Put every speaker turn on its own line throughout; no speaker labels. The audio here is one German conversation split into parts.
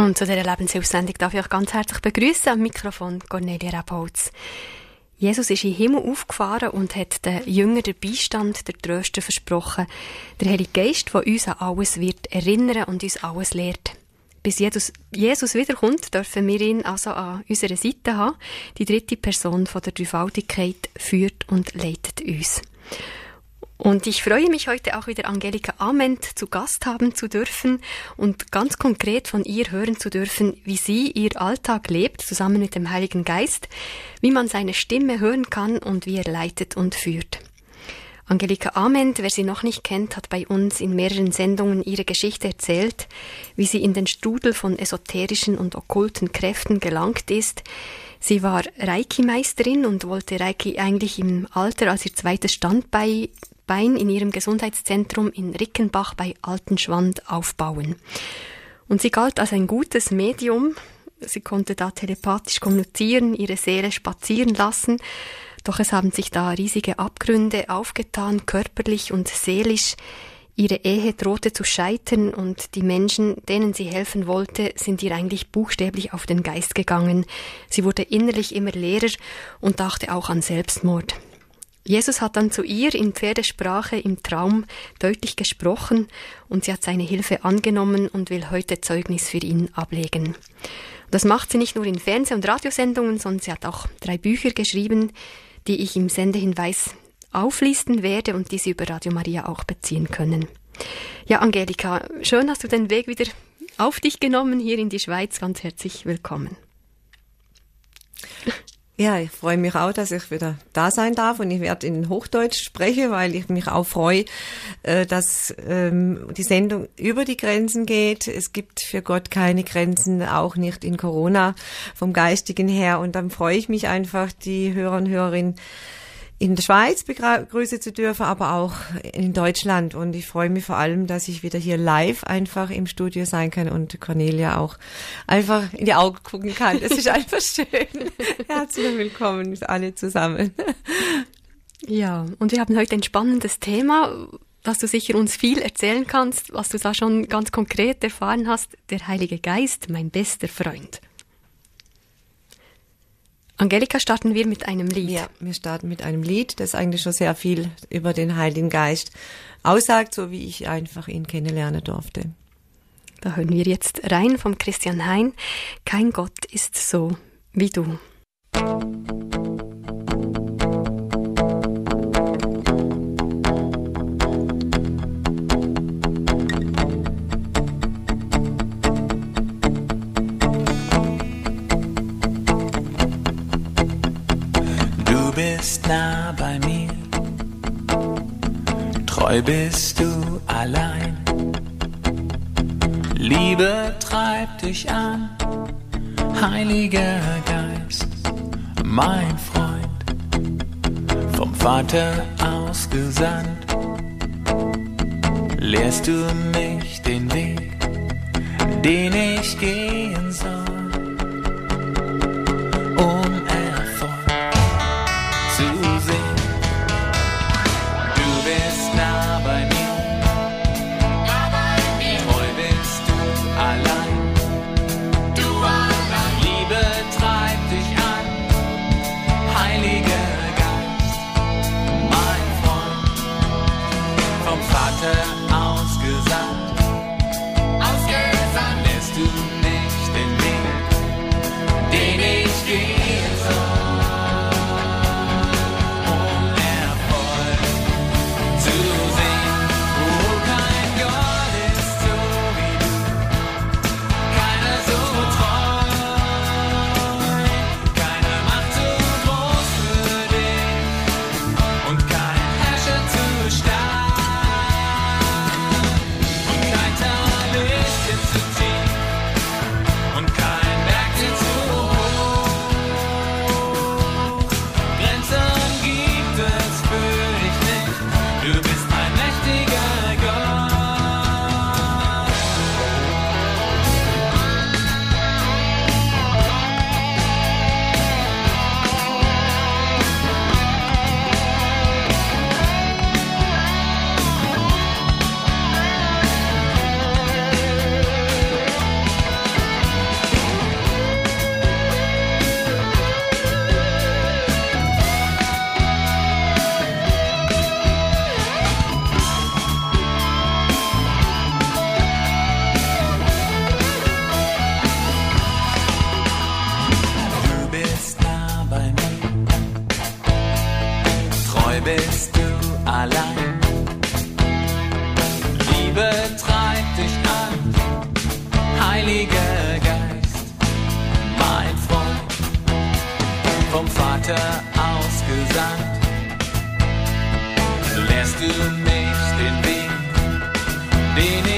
Und zu dieser Lebenshilfsendung darf ich euch ganz herzlich begrüßen am Mikrofon Cornelia Rabholz. Jesus ist in Himmel aufgefahren und hat den Jüngern den Beistand, der Tröster versprochen. Der Heilige Geist, der uns an alles wird erinnern und uns alles lehrt. Bis Jesus, Jesus wiederkommt, dürfen wir ihn also an unserer Seite haben. Die dritte Person von der Dreifaltigkeit führt und leitet uns. Und ich freue mich heute auch wieder Angelika Ament zu Gast haben zu dürfen und ganz konkret von ihr hören zu dürfen, wie sie ihr Alltag lebt, zusammen mit dem Heiligen Geist, wie man seine Stimme hören kann und wie er leitet und führt. Angelika Ament, wer sie noch nicht kennt, hat bei uns in mehreren Sendungen ihre Geschichte erzählt, wie sie in den Strudel von esoterischen und okkulten Kräften gelangt ist, Sie war Reiki-Meisterin und wollte Reiki eigentlich im Alter als ihr zweites Standbein Bein in ihrem Gesundheitszentrum in Rickenbach bei Altenschwand aufbauen. Und sie galt als ein gutes Medium. Sie konnte da telepathisch kommunizieren, ihre Seele spazieren lassen. Doch es haben sich da riesige Abgründe aufgetan, körperlich und seelisch. Ihre Ehe drohte zu scheitern und die Menschen, denen sie helfen wollte, sind ihr eigentlich buchstäblich auf den Geist gegangen. Sie wurde innerlich immer leerer und dachte auch an Selbstmord. Jesus hat dann zu ihr in Pferdesprache im Traum deutlich gesprochen und sie hat seine Hilfe angenommen und will heute Zeugnis für ihn ablegen. das macht sie nicht nur in Fernseh- und Radiosendungen, sondern sie hat auch drei Bücher geschrieben, die ich im Sendehinweis auflisten werde und die Sie über Radio Maria auch beziehen können. Ja, Angelika, schön hast du den Weg wieder auf dich genommen hier in die Schweiz. Ganz herzlich willkommen.
Ja, ich freue mich auch, dass ich wieder da sein darf und ich werde in Hochdeutsch sprechen, weil ich mich auch freue, äh, dass ähm, die Sendung über die Grenzen geht. Es gibt für Gott keine Grenzen, auch nicht in Corona vom Geistigen her. Und dann freue ich mich einfach, die Hörer und Hörerinnen in der Schweiz begrüßen zu dürfen, aber auch in Deutschland. Und ich freue mich vor allem, dass ich wieder hier live einfach im Studio sein kann und Cornelia auch einfach in die Augen gucken kann. Es ist einfach schön. Herzlich willkommen alle zusammen.
Ja, und wir haben heute ein spannendes Thema, dass du sicher uns viel erzählen kannst, was du da schon ganz konkret erfahren hast. Der Heilige Geist, mein bester Freund. Angelika, starten wir mit einem Lied.
Ja, wir starten mit einem Lied, das eigentlich schon sehr viel über den Heiligen Geist aussagt, so wie ich einfach ihn kennenlernen durfte.
Da hören wir jetzt rein vom Christian Hein. Kein Gott ist so wie du.
Bist nah bei mir. Treu bist du allein. Liebe treibt dich an, Heiliger Geist, mein Freund, vom Vater ausgesandt. Lehrst du mich den Weg, den ich gehen soll? Vom Vater ausgesandt. Lehrst du mich den Weg, den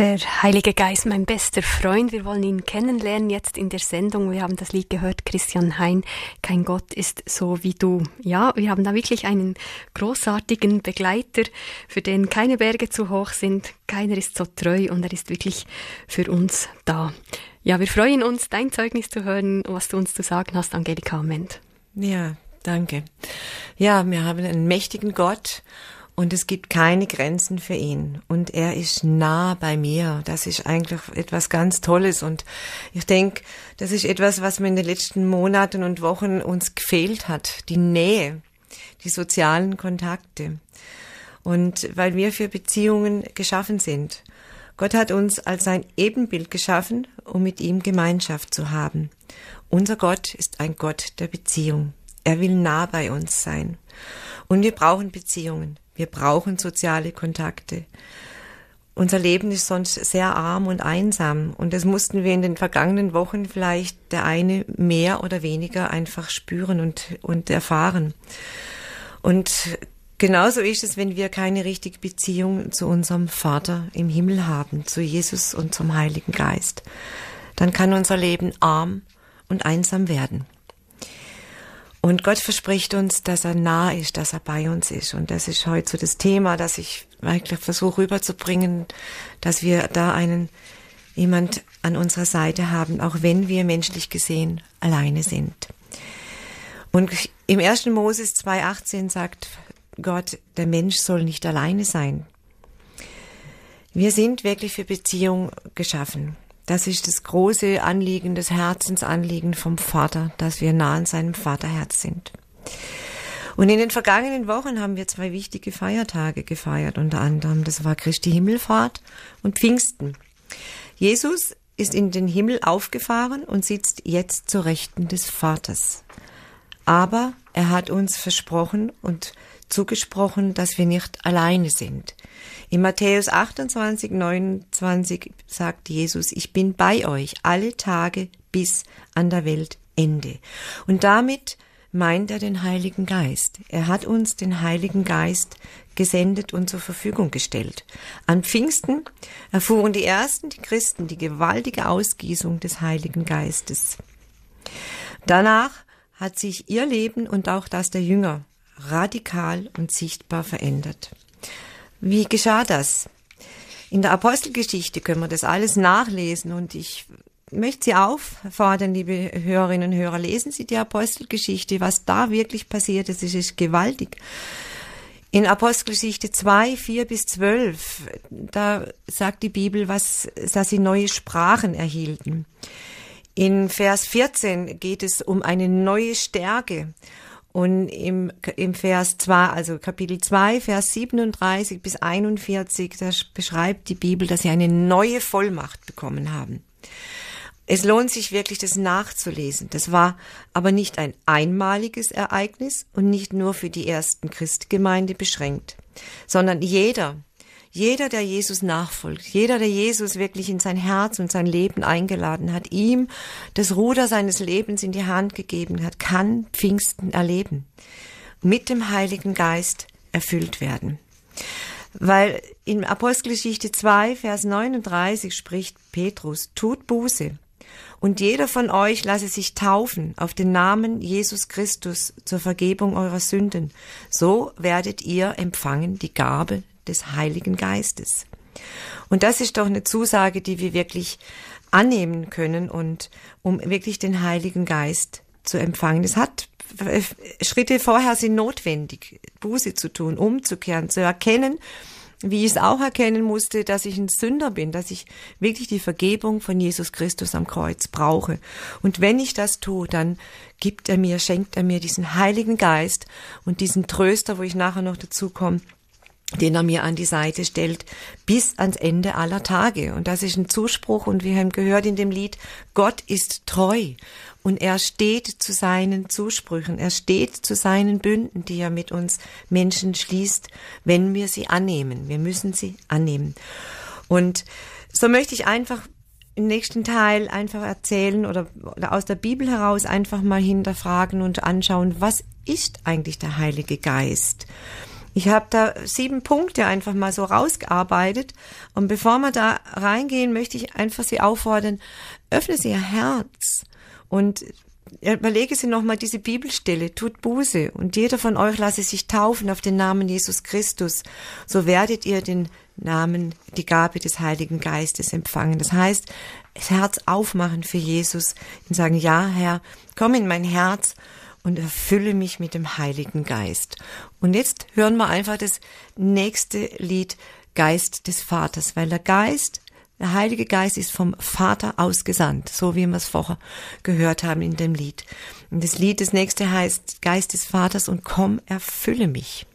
Der Heilige Geist, mein bester Freund, wir wollen ihn kennenlernen jetzt in der Sendung. Wir haben das Lied gehört, Christian Hein, kein Gott ist so wie du. Ja, wir haben da wirklich einen großartigen Begleiter, für den keine Berge zu hoch sind, keiner ist so treu und er ist wirklich für uns da. Ja, wir freuen uns, dein Zeugnis zu hören, was du uns zu sagen hast, Angelika Ament.
Ja, danke. Ja, wir haben einen mächtigen Gott und es gibt keine Grenzen für ihn. Und er ist nah bei mir. Das ist eigentlich etwas ganz Tolles. Und ich denke, das ist etwas, was mir in den letzten Monaten und Wochen uns gefehlt hat. Die Nähe, die sozialen Kontakte. Und weil wir für Beziehungen geschaffen sind. Gott hat uns als sein Ebenbild geschaffen, um mit ihm Gemeinschaft zu haben. Unser Gott ist ein Gott der Beziehung. Er will nah bei uns sein. Und wir brauchen Beziehungen. Wir brauchen soziale Kontakte. Unser Leben ist sonst sehr arm und einsam. Und das mussten wir in den vergangenen Wochen vielleicht der eine mehr oder weniger einfach spüren und, und erfahren. Und genauso ist es, wenn wir keine richtige Beziehung zu unserem Vater im Himmel haben, zu Jesus und zum Heiligen Geist. Dann kann unser Leben arm und einsam werden. Und Gott verspricht uns, dass er nah ist, dass er bei uns ist. Und das ist heute so das Thema, das ich wirklich versuche rüberzubringen, dass wir da einen jemand an unserer Seite haben, auch wenn wir menschlich gesehen alleine sind. Und im 1. Moses 2,18 sagt Gott, der Mensch soll nicht alleine sein. Wir sind wirklich für Beziehung geschaffen. Das ist das große Anliegen, das Herzensanliegen vom Vater, dass wir nah an seinem Vaterherz sind. Und in den vergangenen Wochen haben wir zwei wichtige Feiertage gefeiert, unter anderem. Das war Christi Himmelfahrt und Pfingsten. Jesus ist in den Himmel aufgefahren und sitzt jetzt zur Rechten des Vaters. Aber er hat uns versprochen und zugesprochen, dass wir nicht alleine sind. In Matthäus 28, 29 sagt Jesus, ich bin bei euch alle Tage bis an der Weltende. Und damit meint er den Heiligen Geist. Er hat uns den Heiligen Geist gesendet und zur Verfügung gestellt. An Pfingsten erfuhren die ersten, die Christen, die gewaltige Ausgießung des Heiligen Geistes. Danach hat sich ihr Leben und auch das der Jünger radikal und sichtbar verändert. Wie geschah das? In der Apostelgeschichte können wir das alles nachlesen und ich möchte Sie auffordern, liebe Hörerinnen und Hörer, lesen Sie die Apostelgeschichte, was da wirklich passiert ist, es ist gewaltig. In Apostelgeschichte 2, 4 bis 12, da sagt die Bibel, was, dass sie neue Sprachen erhielten. In Vers 14 geht es um eine neue Stärke. Und im, im Vers 2, also Kapitel 2, Vers 37 bis 41, da beschreibt die Bibel, dass sie eine neue Vollmacht bekommen haben. Es lohnt sich wirklich, das nachzulesen. Das war aber nicht ein einmaliges Ereignis und nicht nur für die ersten Christgemeinde beschränkt, sondern jeder, jeder, der Jesus nachfolgt, jeder, der Jesus wirklich in sein Herz und sein Leben eingeladen hat, ihm das Ruder seines Lebens in die Hand gegeben hat, kann Pfingsten erleben. Mit dem Heiligen Geist erfüllt werden. Weil in Apostelgeschichte 2, Vers 39 spricht Petrus, tut Buße. Und jeder von euch lasse sich taufen auf den Namen Jesus Christus zur Vergebung eurer Sünden. So werdet ihr empfangen die Gabe des Heiligen Geistes. Und das ist doch eine Zusage, die wir wirklich annehmen können und um wirklich den Heiligen Geist zu empfangen. Es hat Schritte vorher sind notwendig, Buße zu tun, umzukehren, zu erkennen, wie ich es auch erkennen musste, dass ich ein Sünder bin, dass ich wirklich die Vergebung von Jesus Christus am Kreuz brauche. Und wenn ich das tue, dann gibt er mir, schenkt er mir diesen Heiligen Geist und diesen Tröster, wo ich nachher noch dazu komme, den er mir an die Seite stellt, bis ans Ende aller Tage. Und das ist ein Zuspruch, und wir haben gehört in dem Lied, Gott ist treu. Und er steht zu seinen Zusprüchen, er steht zu seinen Bünden, die er mit uns Menschen schließt, wenn wir sie annehmen. Wir müssen sie annehmen. Und so möchte ich einfach im nächsten Teil einfach erzählen oder, oder aus der Bibel heraus einfach mal hinterfragen und anschauen, was ist eigentlich der Heilige Geist? Ich habe da sieben Punkte einfach mal so rausgearbeitet. Und bevor wir da reingehen, möchte ich einfach Sie auffordern, öffne Sie Ihr Herz und überlege Sie nochmal diese Bibelstelle, tut Buße und jeder von euch lasse sich taufen auf den Namen Jesus Christus. So werdet ihr den Namen, die Gabe des Heiligen Geistes empfangen. Das heißt, das Herz aufmachen für Jesus und sagen, ja, Herr, komm in mein Herz und erfülle mich mit dem Heiligen Geist. Und jetzt hören wir einfach das nächste Lied Geist des Vaters, weil der Geist, der Heilige Geist ist vom Vater ausgesandt, so wie wir es vorher gehört haben in dem Lied. Und das Lied, das nächste heißt Geist des Vaters und komm, erfülle mich.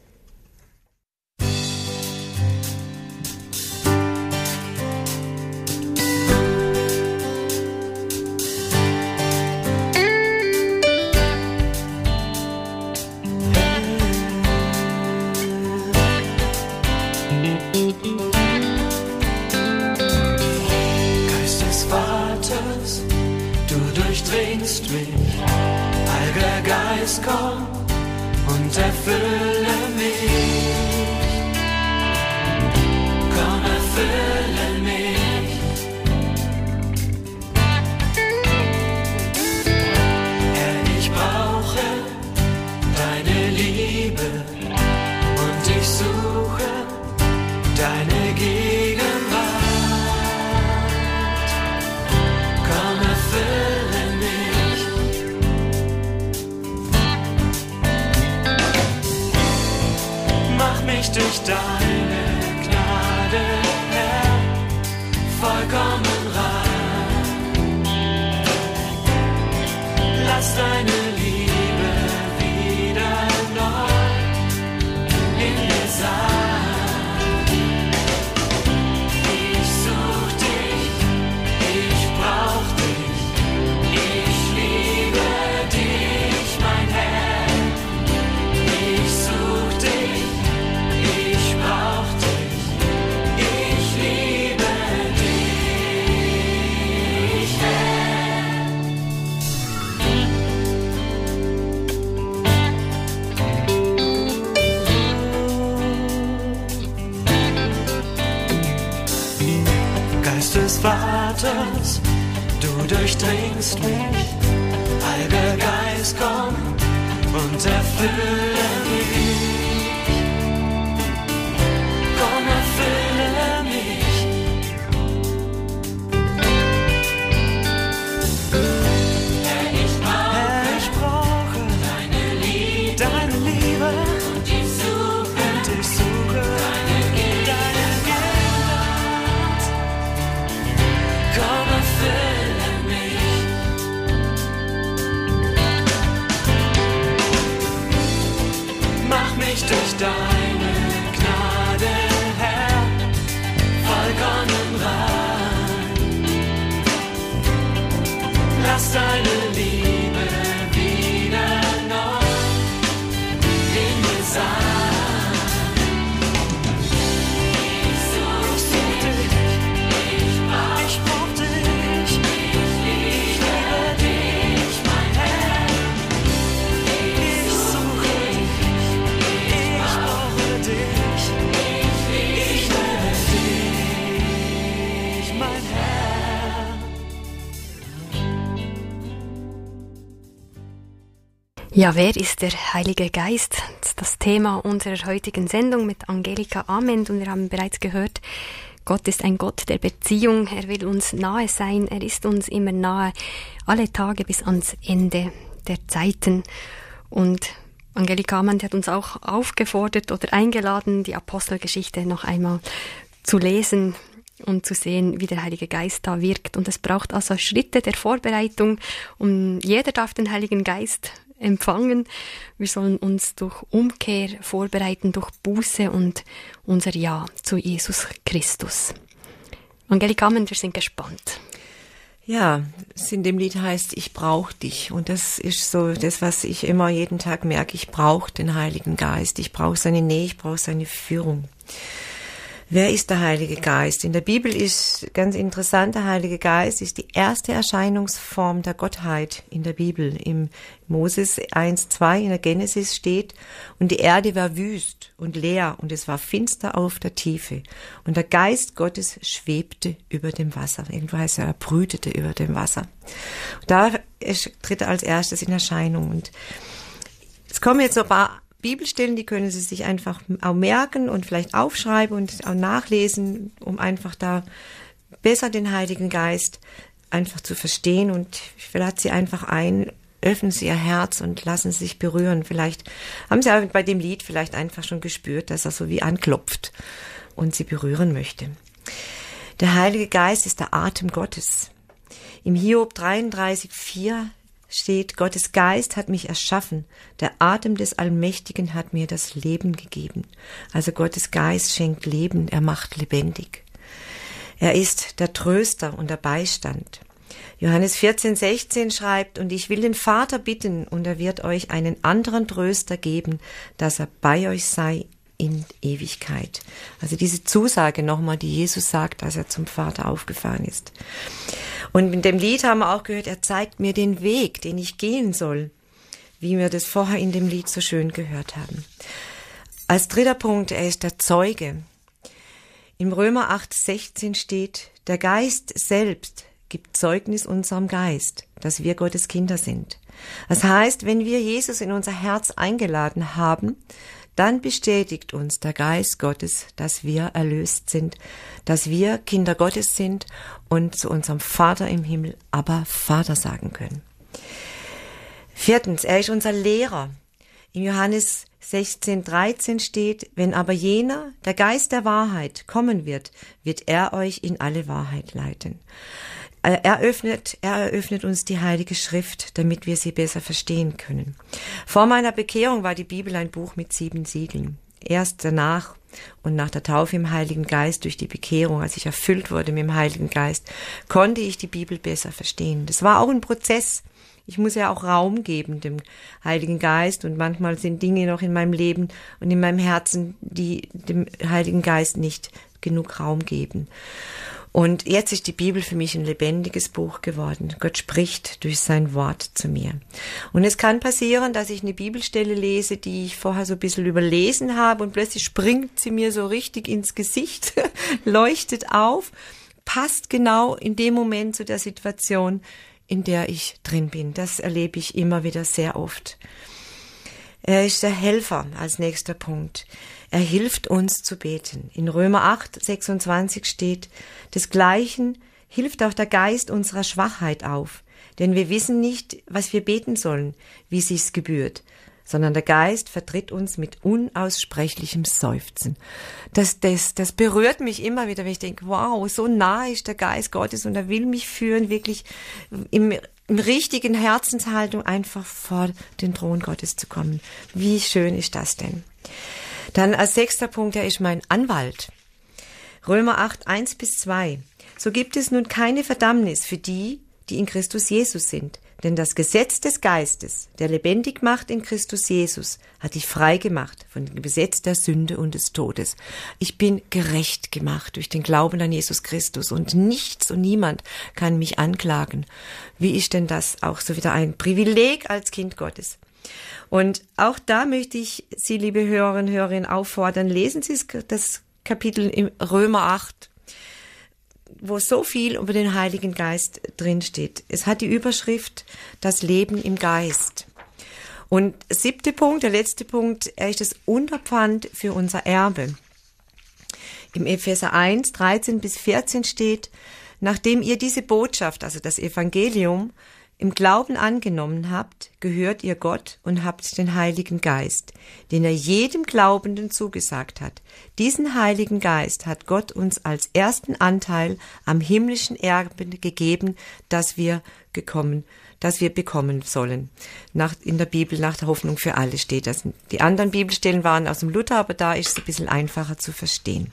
Ja, wer ist der Heilige Geist? Das Thema unserer heutigen Sendung mit Angelika Ament und wir haben bereits gehört, Gott ist ein Gott der Beziehung, er will uns nahe sein, er ist uns immer nahe, alle Tage bis ans Ende der Zeiten. Und Angelika Ament hat uns auch aufgefordert oder eingeladen, die Apostelgeschichte noch einmal zu lesen und zu sehen, wie der Heilige Geist da wirkt. Und es braucht also Schritte der Vorbereitung. Und jeder darf den Heiligen Geist empfangen. Wir sollen uns durch Umkehr vorbereiten, durch Buße und unser Ja zu Jesus Christus. Angelika Amen, wir sind gespannt.
Ja, es in dem Lied heißt, ich brauche dich. Und das ist so das, was ich immer jeden Tag merke. Ich brauche den Heiligen Geist. Ich brauche seine Nähe, ich brauche seine Führung. Wer ist der Heilige Geist? In der Bibel ist ganz interessant, der Heilige Geist ist die erste Erscheinungsform der Gottheit in der Bibel. Im Moses 1, 2 in der Genesis steht, und die Erde war wüst und leer und es war finster auf der Tiefe. Und der Geist Gottes schwebte über dem Wasser. Irgendwo heißt er, er brütete über dem Wasser. Und da tritt er als erstes in Erscheinung. Und es kommen jetzt so ein paar Bibelstellen, die können Sie sich einfach auch merken und vielleicht aufschreiben und auch nachlesen, um einfach da besser den Heiligen Geist einfach zu verstehen und ich lade Sie einfach ein, öffnen Sie Ihr Herz und lassen Sie sich berühren. Vielleicht haben Sie bei dem Lied vielleicht einfach schon gespürt, dass er so wie anklopft und Sie berühren möchte. Der Heilige Geist ist der Atem Gottes. Im Hiob 33, 4 steht, Gottes Geist hat mich erschaffen, der Atem des Allmächtigen hat mir das Leben gegeben. Also Gottes Geist schenkt Leben, er macht lebendig. Er ist der Tröster und der Beistand. Johannes 14, 16 schreibt, und ich will den Vater bitten, und er wird euch einen anderen Tröster geben, dass er bei euch sei in Ewigkeit. Also diese Zusage nochmal, die Jesus sagt, als er zum Vater aufgefahren ist. Und in dem Lied haben wir auch gehört, er zeigt mir den Weg, den ich gehen soll, wie wir das vorher in dem Lied so schön gehört haben. Als dritter Punkt, er ist der Zeuge. Im Römer 8, 16 steht, der Geist selbst gibt Zeugnis unserem Geist, dass wir Gottes Kinder sind. Das heißt, wenn wir Jesus in unser Herz eingeladen haben, dann bestätigt uns der Geist Gottes, dass wir erlöst sind, dass wir Kinder Gottes sind und zu unserem Vater im Himmel aber Vater sagen können. Viertens, er ist unser Lehrer. In Johannes 16, 13 steht, wenn aber jener, der Geist der Wahrheit, kommen wird, wird er euch in alle Wahrheit leiten. Er eröffnet, er eröffnet uns die Heilige Schrift, damit wir sie besser verstehen können. Vor meiner Bekehrung war die Bibel ein Buch mit sieben Siegeln. Erst danach und nach der Taufe im Heiligen Geist durch die Bekehrung, als ich erfüllt wurde mit dem Heiligen Geist, konnte ich die Bibel besser verstehen. Das war auch ein Prozess. Ich muss ja auch Raum geben dem Heiligen Geist und manchmal sind Dinge noch in meinem Leben und in meinem Herzen, die dem Heiligen Geist nicht genug Raum geben. Und jetzt ist die Bibel für mich ein lebendiges Buch geworden. Gott spricht durch sein Wort zu mir. Und es kann passieren, dass ich eine Bibelstelle lese, die ich vorher so ein bisschen überlesen habe und plötzlich springt sie mir so richtig ins Gesicht, leuchtet auf, passt genau in dem Moment zu der Situation, in der ich drin bin. Das erlebe ich immer wieder sehr oft. Er ist der Helfer als nächster Punkt. Er hilft uns zu beten. In Römer 8, 26 steht, desgleichen hilft auch der Geist unserer Schwachheit auf, denn wir wissen nicht, was wir beten sollen, wie sich's gebührt, sondern der Geist vertritt uns mit unaussprechlichem Seufzen. Das, das, das berührt mich immer wieder, wenn ich denke, wow, so nah ist der Geist Gottes und er will mich führen, wirklich im, im richtigen Herzenshaltung einfach vor den Thron Gottes zu kommen. Wie schön ist das denn? Dann als sechster Punkt, er ist mein Anwalt. Römer 8, 1 bis 2. So gibt es nun keine Verdammnis für die, die in Christus Jesus sind. Denn das Gesetz des Geistes, der lebendig macht in Christus Jesus, hat dich frei gemacht von dem Gesetz der Sünde und des Todes. Ich bin gerecht gemacht durch den Glauben an Jesus Christus und nichts und niemand kann mich anklagen. Wie ist denn das auch so wieder ein Privileg als Kind Gottes? Und auch da möchte ich Sie, liebe Hörerinnen und Hörer, auffordern, lesen Sie das Kapitel im Römer 8, wo so viel über den Heiligen Geist drinsteht. Es hat die Überschrift Das Leben im Geist. Und siebte Punkt, der letzte Punkt, er ist das Unterpfand für unser Erbe. Im Epheser 1, 13 bis 14 steht, nachdem ihr diese Botschaft, also das Evangelium, im Glauben angenommen habt, gehört ihr Gott und habt den Heiligen Geist, den er jedem Glaubenden zugesagt hat. Diesen Heiligen Geist hat Gott uns als ersten Anteil am himmlischen Erben gegeben, das wir gekommen, das wir bekommen sollen. Nach, in der Bibel nach der Hoffnung für alle steht das. Die anderen Bibelstellen waren aus dem Luther, aber da ist es ein bisschen einfacher zu verstehen.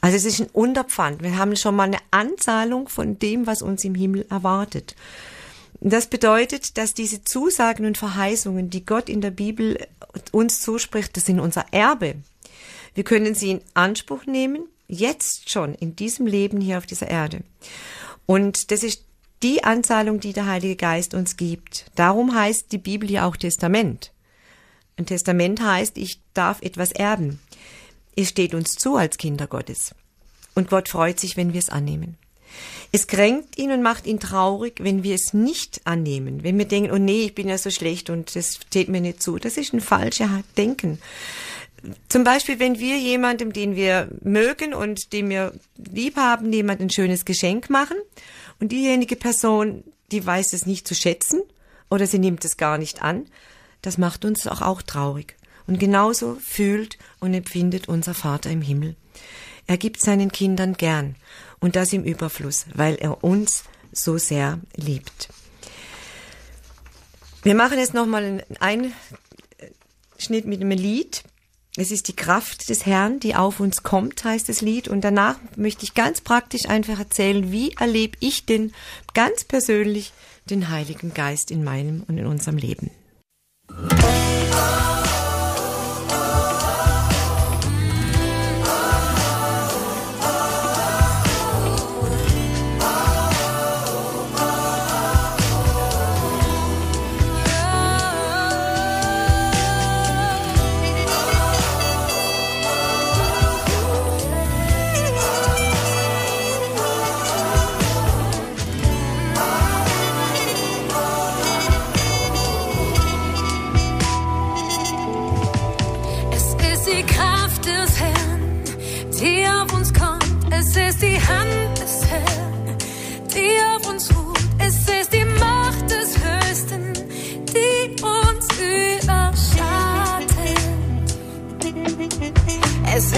Also es ist ein Unterpfand. Wir haben schon mal eine Anzahlung von dem, was uns im Himmel erwartet. Das bedeutet, dass diese Zusagen und Verheißungen, die Gott in der Bibel uns zuspricht, das sind unser Erbe. Wir können sie in Anspruch nehmen, jetzt schon in diesem Leben hier auf dieser Erde. Und das ist die Anzahlung, die der Heilige Geist uns gibt. Darum heißt die Bibel ja auch Testament. Ein Testament heißt, ich darf etwas erben. Es steht uns zu als Kinder Gottes. Und Gott freut sich, wenn wir es annehmen. Es kränkt ihn und macht ihn traurig, wenn wir es nicht annehmen. Wenn wir denken, oh nee, ich bin ja so schlecht und das steht mir nicht zu. Das ist ein falsches Denken. Zum Beispiel, wenn wir jemandem, den wir mögen und den wir lieb haben, jemand ein schönes Geschenk machen und diejenige Person, die weiß es nicht zu schätzen oder sie nimmt es gar nicht an, das macht uns auch, auch traurig. Und genauso fühlt und empfindet unser Vater im Himmel. Er gibt seinen Kindern gern und das im Überfluss, weil er uns so sehr liebt. Wir machen jetzt nochmal einen Einschnitt mit einem Lied. Es ist die Kraft des Herrn, die auf uns kommt, heißt das Lied. Und danach möchte ich ganz praktisch einfach erzählen, wie erlebe ich denn ganz persönlich den Heiligen Geist in meinem und in unserem Leben.
es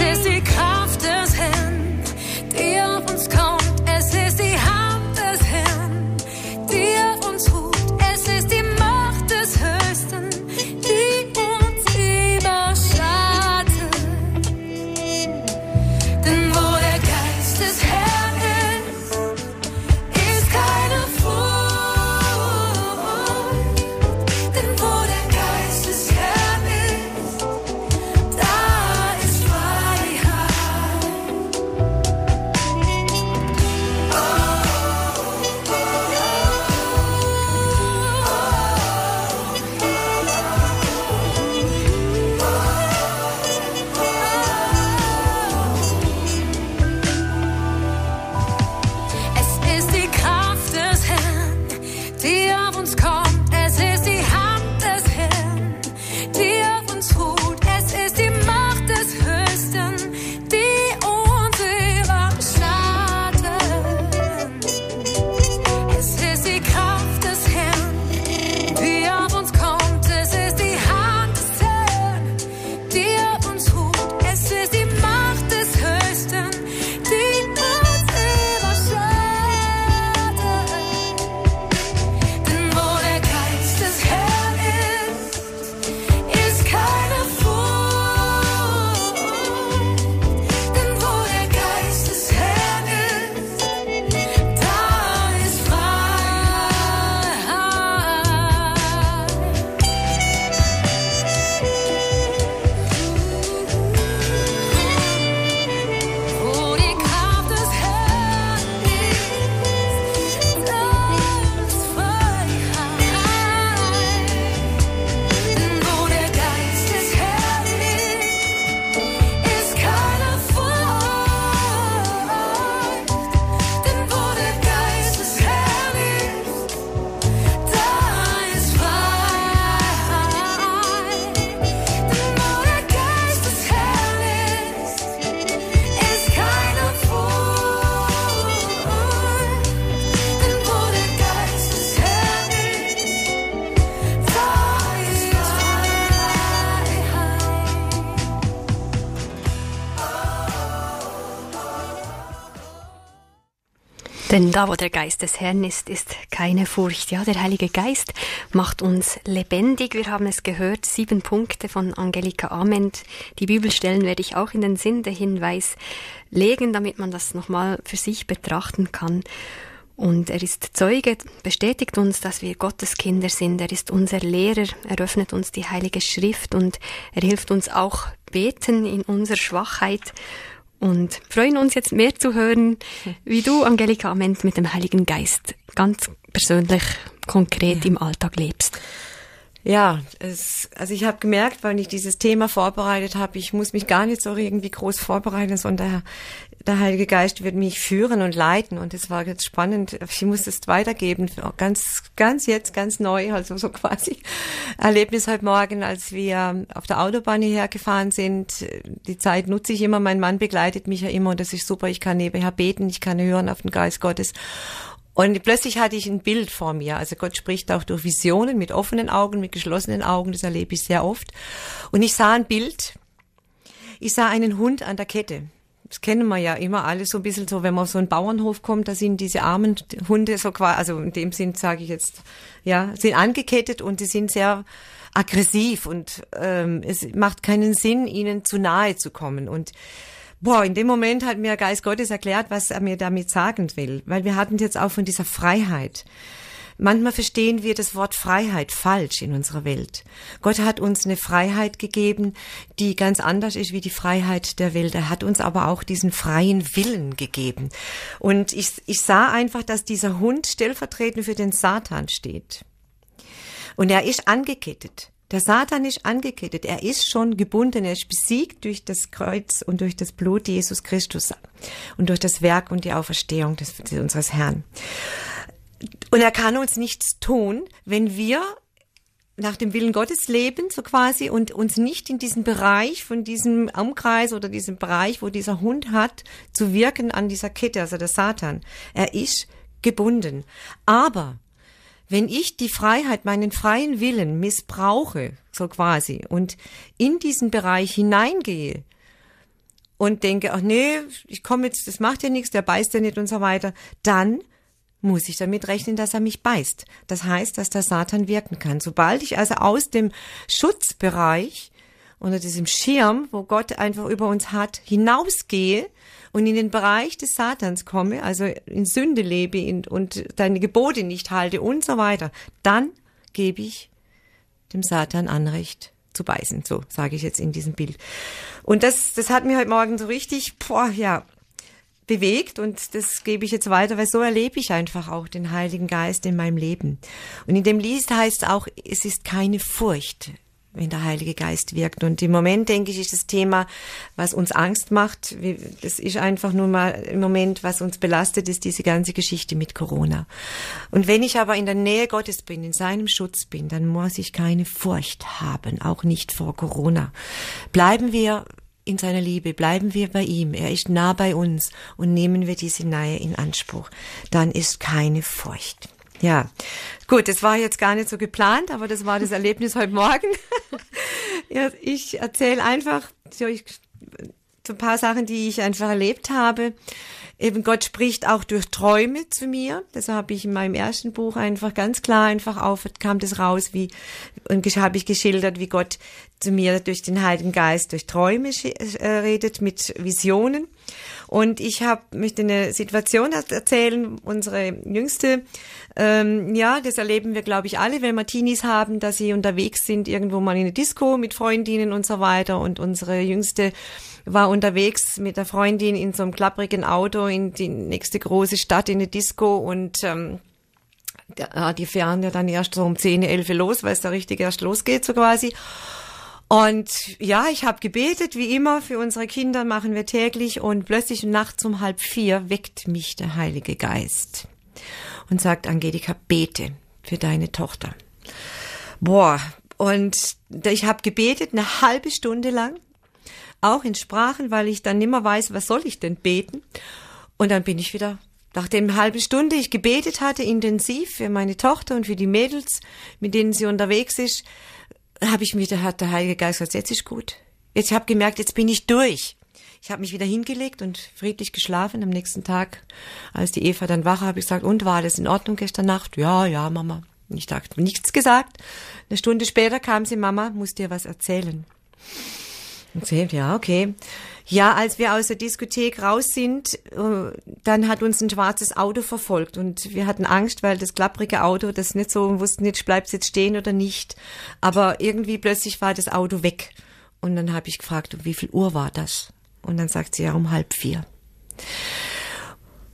Denn da, wo der Geist des Herrn ist, ist keine Furcht. Ja, der Heilige Geist macht uns lebendig. Wir haben es gehört, sieben Punkte von Angelika Ament. Die Bibelstellen werde ich auch in den Sinn der Hinweis legen, damit man das nochmal für sich betrachten kann. Und er ist Zeuge, bestätigt uns, dass wir Gottes Kinder sind. Er ist unser Lehrer, er öffnet uns die Heilige Schrift und er hilft uns auch beten in unserer Schwachheit und freuen uns jetzt mehr zu hören, wie du, Angelika Ament, mit dem Heiligen Geist ganz persönlich, konkret ja. im Alltag lebst.
Ja, es, also ich habe gemerkt, weil ich dieses Thema vorbereitet habe, ich muss mich gar nicht so irgendwie groß vorbereiten, sondern der Heilige Geist wird mich führen und leiten und es war jetzt spannend. Ich muss es weitergeben, ganz, ganz jetzt, ganz neu, also so quasi Erlebnis heute Morgen, als wir auf der Autobahn hierher gefahren sind. Die Zeit nutze ich immer, mein Mann begleitet mich ja immer und das ist super. Ich kann nebenher beten, ich kann hören auf den Geist Gottes. Und plötzlich hatte ich ein Bild vor mir. Also Gott spricht auch durch Visionen mit offenen Augen, mit geschlossenen Augen. Das erlebe ich sehr oft. Und ich sah ein Bild. Ich sah einen Hund an der Kette das kennen wir ja immer alles so ein bisschen so, wenn man auf so einen Bauernhof kommt, da sind diese armen Hunde so quasi, also in dem Sinn sage ich jetzt, ja, sind angekettet und die sind sehr aggressiv und ähm, es macht keinen Sinn, ihnen zu nahe zu kommen. Und boah, in dem Moment hat mir Geist Gottes erklärt, was er mir damit sagen will, weil wir hatten jetzt auch von dieser Freiheit. Manchmal verstehen wir das Wort Freiheit falsch in unserer Welt. Gott hat uns eine Freiheit gegeben, die ganz anders ist wie die Freiheit der Welt. Er hat uns aber auch diesen freien Willen gegeben. Und ich, ich sah einfach, dass dieser Hund stellvertretend für den Satan steht. Und er ist angekettet. Der Satan ist angekettet. Er ist schon gebunden. Er ist besiegt durch das Kreuz und durch das Blut Jesus Christus und durch das Werk und die Auferstehung des, unseres Herrn. Und er kann uns nichts tun, wenn wir nach dem Willen Gottes leben, so quasi, und uns nicht in diesen Bereich von diesem Umkreis oder diesem Bereich, wo dieser Hund hat, zu wirken an dieser Kette, also der Satan. Er ist gebunden. Aber wenn ich die Freiheit, meinen freien Willen missbrauche, so quasi, und in diesen Bereich hineingehe und denke, ach nee, ich komme jetzt, das macht ja nichts, der beißt ja nicht und so weiter, dann muss ich damit rechnen, dass er mich beißt. Das heißt, dass der Satan wirken kann. Sobald ich also aus dem Schutzbereich unter diesem Schirm, wo Gott einfach über uns hat, hinausgehe und in den Bereich des Satans komme, also in Sünde lebe und deine Gebote nicht halte und so weiter, dann gebe ich dem Satan Anrecht zu beißen. So sage ich jetzt in diesem Bild. Und das, das hat mir heute Morgen so richtig, boah, ja, bewegt und das gebe ich jetzt weiter, weil so erlebe ich einfach auch den Heiligen Geist in meinem Leben. Und in dem Lied heißt es auch, es ist keine Furcht, wenn der Heilige Geist wirkt. Und im Moment, denke ich, ist das Thema, was uns Angst macht, das ist einfach nur mal im Moment, was uns belastet, ist diese ganze Geschichte mit Corona. Und wenn ich aber in der Nähe Gottes bin, in seinem Schutz bin, dann muss ich keine Furcht haben, auch nicht vor Corona. Bleiben wir in seiner Liebe, bleiben wir bei ihm, er ist nah bei uns und nehmen wir diese Nähe in Anspruch, dann ist keine Furcht. Ja, gut, das war jetzt gar nicht so geplant, aber das war das Erlebnis heute Morgen. ja, ich erzähle einfach so, ein paar Sachen, die ich einfach erlebt habe. Eben Gott spricht auch durch Träume zu mir. Das habe ich in meinem ersten Buch einfach ganz klar einfach auf, kam das raus, wie, und habe ich geschildert, wie Gott zu mir durch den Heiligen Geist, durch Träume äh, redet, mit Visionen. Und ich habe möchte eine Situation erzählen, unsere jüngste, ähm, ja, das erleben wir, glaube ich, alle, wenn wir Teenies haben, dass sie unterwegs sind, irgendwo mal in eine Disco mit Freundinnen und so weiter. Und unsere jüngste war unterwegs mit der Freundin in so einem klapprigen Auto in die nächste große Stadt in eine Disco und ähm, die fahren ja dann erst so um 10, 11 los, weil es da richtig erst losgeht, so quasi. Und ja, ich habe gebetet, wie immer, für unsere Kinder machen wir täglich und plötzlich nachts um halb vier weckt mich der Heilige Geist und sagt, Angelika, bete für deine Tochter. Boah, und ich habe gebetet eine halbe Stunde lang, auch in Sprachen, weil ich dann nimmer weiß, was soll ich denn beten. Und dann bin ich wieder nach dem halben Stunde ich gebetet hatte, intensiv für meine Tochter und für die Mädels, mit denen sie unterwegs ist, habe ich mir, da hat der Heilige Geist gesagt, jetzt ist gut. Jetzt habe gemerkt, jetzt bin ich durch. Ich habe mich wieder hingelegt und friedlich geschlafen. Am nächsten Tag, als die Eva dann wach, habe ich gesagt, und war alles in Ordnung gestern Nacht? Ja, ja, Mama. Ich dachte, nichts gesagt. Eine Stunde später kam sie, Mama, muss dir was erzählen. Sie, ja, okay. Ja, als wir aus der Diskothek raus sind, äh, dann hat uns ein schwarzes Auto verfolgt und wir hatten Angst, weil das klapprige Auto, das nicht so, wussten nicht, bleibt jetzt stehen oder nicht. Aber irgendwie plötzlich war das Auto weg. Und dann habe ich gefragt, um wie viel Uhr war das? Und dann sagt sie, ja, um halb vier.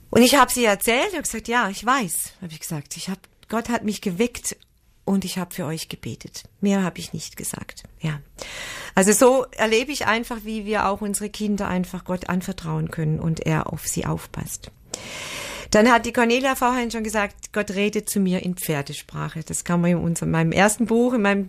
Und ich habe sie erzählt und gesagt, ja, ich weiß, habe ich gesagt. Ich hab, Gott hat mich geweckt und ich habe für euch gebetet. Mehr habe ich nicht gesagt. Ja. Also so erlebe ich einfach, wie wir auch unsere Kinder einfach Gott anvertrauen können und er auf sie aufpasst. Dann hat die Cornelia vorhin schon gesagt, Gott redet zu mir in Pferdesprache. Das kann man in unserem, meinem ersten Buch, in, meinem,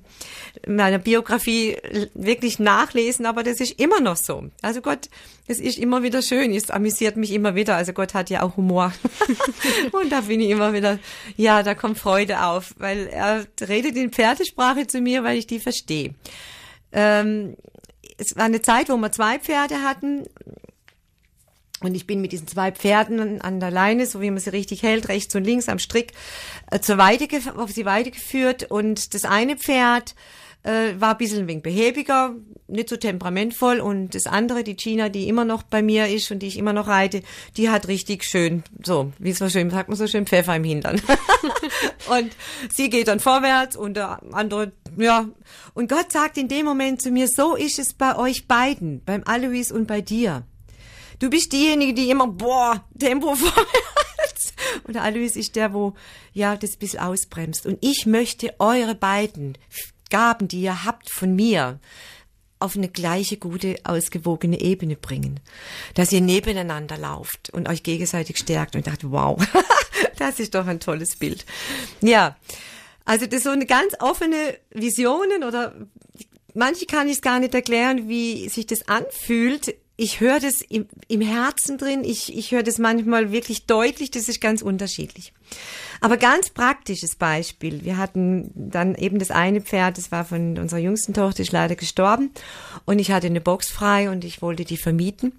in meiner Biografie wirklich nachlesen, aber das ist immer noch so. Also Gott, es ist immer wieder schön, es amüsiert mich immer wieder. Also Gott hat ja auch Humor. Und da bin ich immer wieder, ja, da kommt Freude auf, weil er redet in Pferdesprache zu mir, weil ich die verstehe. Ähm, es war eine Zeit, wo wir zwei Pferde hatten und ich bin mit diesen zwei Pferden an der Leine, so wie man sie richtig hält, rechts und links am Strick, äh, zur Weide, auf sie Weide geführt. Und das eine Pferd äh, war ein bisschen ein wenig behäbiger, nicht so temperamentvoll. Und das andere, die Gina, die immer noch bei mir ist und die ich immer noch reite, die hat richtig schön, so, wie es so schön, sagt man so schön, Pfeffer im Hintern. und sie geht dann vorwärts und der andere, ja. Und Gott sagt in dem Moment zu mir, so ist es bei euch beiden, beim Alois und bei dir. Du bist diejenige, die immer, boah, Tempo vorwärts. Und der Alois ist der, wo, ja, das bisschen ausbremst. Und ich möchte eure beiden Gaben, die ihr habt von mir, auf eine gleiche gute, ausgewogene Ebene bringen. Dass ihr nebeneinander lauft und euch gegenseitig stärkt. Und dachte, wow, das ist doch ein tolles Bild. Ja. Also das ist so eine ganz offene Visionen oder manche kann ich es gar nicht erklären, wie sich das anfühlt, ich höre das im, im Herzen drin, ich, ich höre das manchmal wirklich deutlich, das ist ganz unterschiedlich. Aber ganz praktisches Beispiel. Wir hatten dann eben das eine Pferd, das war von unserer jüngsten Tochter, ist leider gestorben. Und ich hatte eine Box frei und ich wollte die vermieten.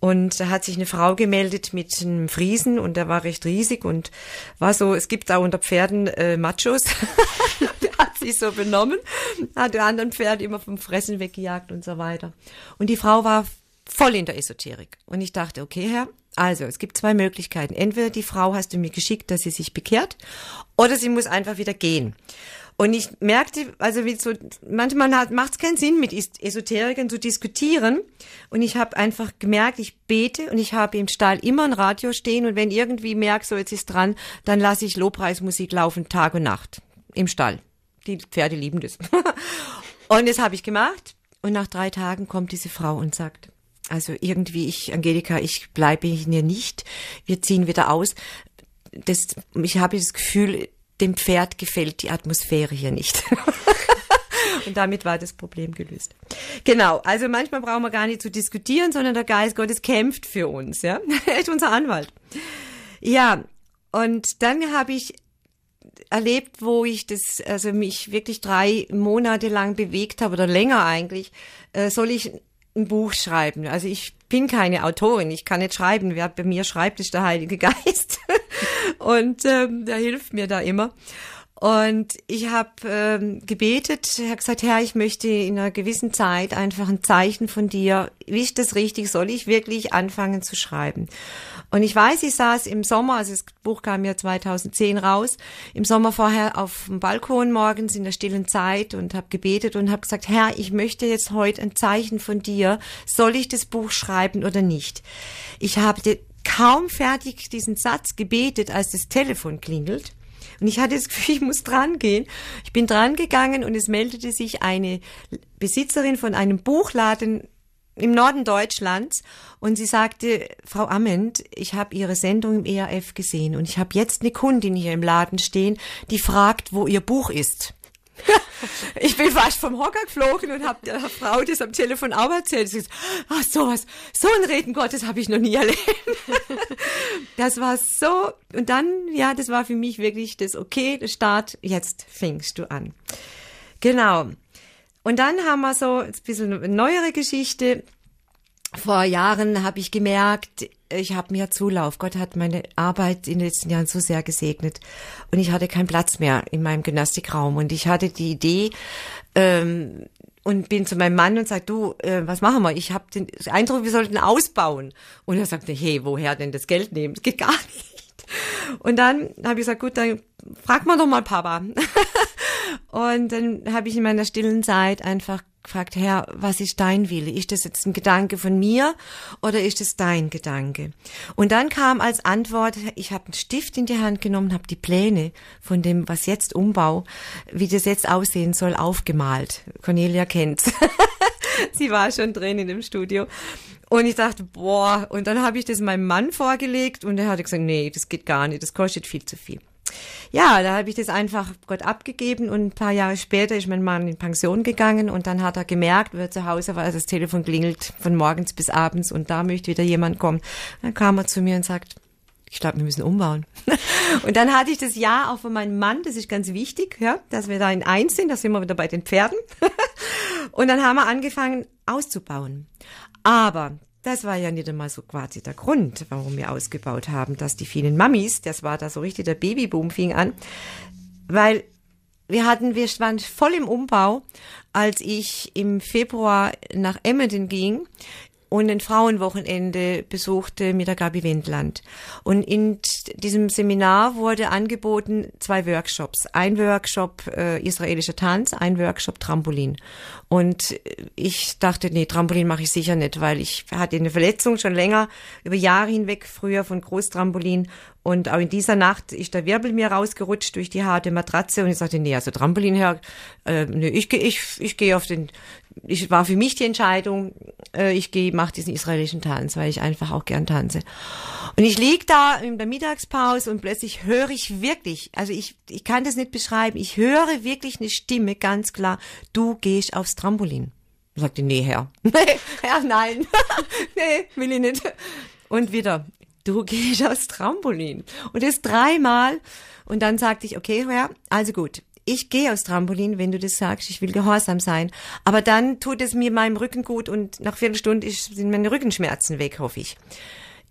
Und da hat sich eine Frau gemeldet mit einem Friesen und der war recht riesig und war so, es gibt auch unter Pferden äh, Machos. der hat sich so benommen, hat die anderen Pferde immer vom Fressen weggejagt und so weiter. Und die Frau war voll in der Esoterik. Und ich dachte, okay, Herr, also es gibt zwei Möglichkeiten. Entweder die Frau hast du mir geschickt, dass sie sich bekehrt, oder sie muss einfach wieder gehen. Und ich merkte, also wie so, manchmal macht es keinen Sinn, mit Esoterikern zu diskutieren. Und ich habe einfach gemerkt, ich bete und ich habe im Stall immer ein Radio stehen. Und wenn irgendwie merke, so jetzt ist dran, dann lasse ich Lobpreismusik laufen, Tag und Nacht im Stall. Die Pferde lieben das. und das habe ich gemacht. Und nach drei Tagen kommt diese Frau und sagt, also irgendwie, ich, Angelika, ich bleibe hier nicht. Wir ziehen wieder aus. Das, ich habe das Gefühl, dem Pferd gefällt die Atmosphäre hier nicht. Und damit war das Problem gelöst. Genau, also manchmal brauchen wir gar nicht zu diskutieren, sondern der Geist Gottes kämpft für uns, ja. Er ist unser Anwalt. Ja, und dann habe ich erlebt, wo ich das, also mich wirklich drei Monate lang bewegt habe oder länger eigentlich, äh, soll ich ein Buch schreiben. Also ich bin keine Autorin, ich kann nicht schreiben. Wer bei mir schreibt, ist der Heilige Geist. und ähm, der hilft mir da immer. Und ich habe ähm, gebetet, habe gesagt, Herr, ich möchte in einer gewissen Zeit einfach ein Zeichen von dir. Wie ist das richtig? Soll ich wirklich anfangen zu schreiben? Und ich weiß, ich saß im Sommer, also das Buch kam ja 2010 raus, im Sommer vorher auf dem Balkon morgens in der stillen Zeit und habe gebetet und habe gesagt, Herr, ich möchte jetzt heute ein Zeichen von dir. Soll ich das Buch schreiben oder nicht? Ich habe kaum fertig diesen Satz gebetet, als das Telefon klingelt. Und ich hatte das Gefühl, ich muss dran gehen. Ich bin dran gegangen und es meldete sich eine Besitzerin von einem Buchladen im Norden Deutschlands und sie sagte, Frau Amend, ich habe Ihre Sendung im ERF gesehen und ich habe jetzt eine Kundin hier im Laden stehen, die fragt, wo Ihr Buch ist. ich bin fast vom Hocker geflogen und habe der Frau das am Telefon auch erzählt. Sie sagt, ach sowas, so ein Reden Gottes habe ich noch nie erlebt. das war so, und dann, ja, das war für mich wirklich das Okay, der Start, jetzt fängst du an. Genau. Und dann haben wir so ein bisschen neuere Geschichte. vor Jahren habe ich gemerkt, ich habe mehr Zulauf. Gott hat meine Arbeit in den letzten Jahren so sehr gesegnet. Und ich hatte keinen Platz mehr in meinem Gymnastikraum. Und ich hatte die Idee, ähm, und bin zu meinem Mann und sage, du, äh, was machen wir? Ich habe den Eindruck, wir sollten ausbauen. Und er sagte, hey, woher denn das Geld nehmen? Das geht gar nicht. Und dann habe ich gesagt, gut, dann frag mal doch mal Papa. und dann habe ich in meiner stillen Zeit einfach gefragt, Herr, was ist dein Wille? Ist das jetzt ein Gedanke von mir oder ist es dein Gedanke? Und dann kam als Antwort, ich habe einen Stift in die Hand genommen, habe die Pläne von dem, was jetzt Umbau, wie das jetzt aussehen soll, aufgemalt. Cornelia kennt's. Sie war schon drin in dem Studio. Und ich dachte, boah, und dann habe ich das meinem Mann vorgelegt und er hat gesagt, nee, das geht gar nicht, das kostet viel zu viel ja, da habe ich das einfach Gott abgegeben und ein paar Jahre später ist mein Mann in Pension gegangen und dann hat er gemerkt, wie er zu Hause war, das Telefon klingelt von morgens bis abends und da möchte wieder jemand kommen. Dann kam er zu mir und sagt, ich glaube, wir müssen umbauen. und dann hatte ich das Ja auch von meinem Mann, das ist ganz wichtig, ja, dass wir da in eins sind, da sind wir wieder bei den Pferden. und dann haben wir angefangen auszubauen. Aber das war ja nicht einmal so quasi der Grund, warum wir ausgebaut haben, dass die vielen Mamis, das war da so richtig der Babyboom fing an, weil wir hatten, wir waren voll im Umbau, als ich im Februar nach Emmenden ging und ein Frauenwochenende besuchte mit der Gabi Wendland. Und in diesem Seminar wurde angeboten zwei Workshops. Ein Workshop äh, israelischer Tanz, ein Workshop Trampolin. Und ich dachte, nee, Trampolin mache ich sicher nicht, weil ich hatte eine Verletzung schon länger, über Jahre hinweg, früher von Großtrampolin. Und auch in dieser Nacht ist der Wirbel mir rausgerutscht durch die harte Matratze und ich sagte, nee, also Trampolin her, äh, nee, ich gehe ich, ich geh auf den ich war für mich die Entscheidung, äh, ich gehe, mache diesen israelischen Tanz, weil ich einfach auch gern tanze. Und ich lieg da in der Mittagspause und plötzlich höre ich wirklich, also ich, ich kann das nicht beschreiben, ich höre wirklich eine Stimme ganz klar, du gehst aufs Trampolin. Ich sagte, nee, Herr. Nee, Herr, nein. nee, will ich nicht. Und wieder, du gehst aufs Trampolin. Und das dreimal. Und dann sagte ich, okay, Herr, also gut, ich gehe aufs Trampolin, wenn du das sagst, ich will gehorsam sein. Aber dann tut es mir meinem Rücken gut und nach Viertelstunde sind meine Rückenschmerzen weg, hoffe ich.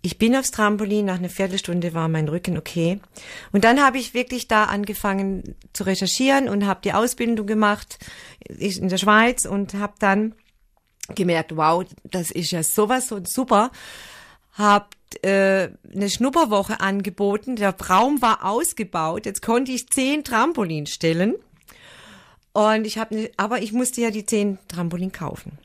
Ich bin aufs Trampolin, nach einer Viertelstunde war mein Rücken okay. Und dann habe ich wirklich da angefangen zu recherchieren und habe die Ausbildung gemacht in der Schweiz und habe dann gemerkt, wow, das ist ja sowas so super. Hab äh, eine Schnupperwoche angeboten. Der Raum war ausgebaut. Jetzt konnte ich zehn Trampolin stellen. Und ich habe, ne, aber ich musste ja die zehn Trampolin kaufen.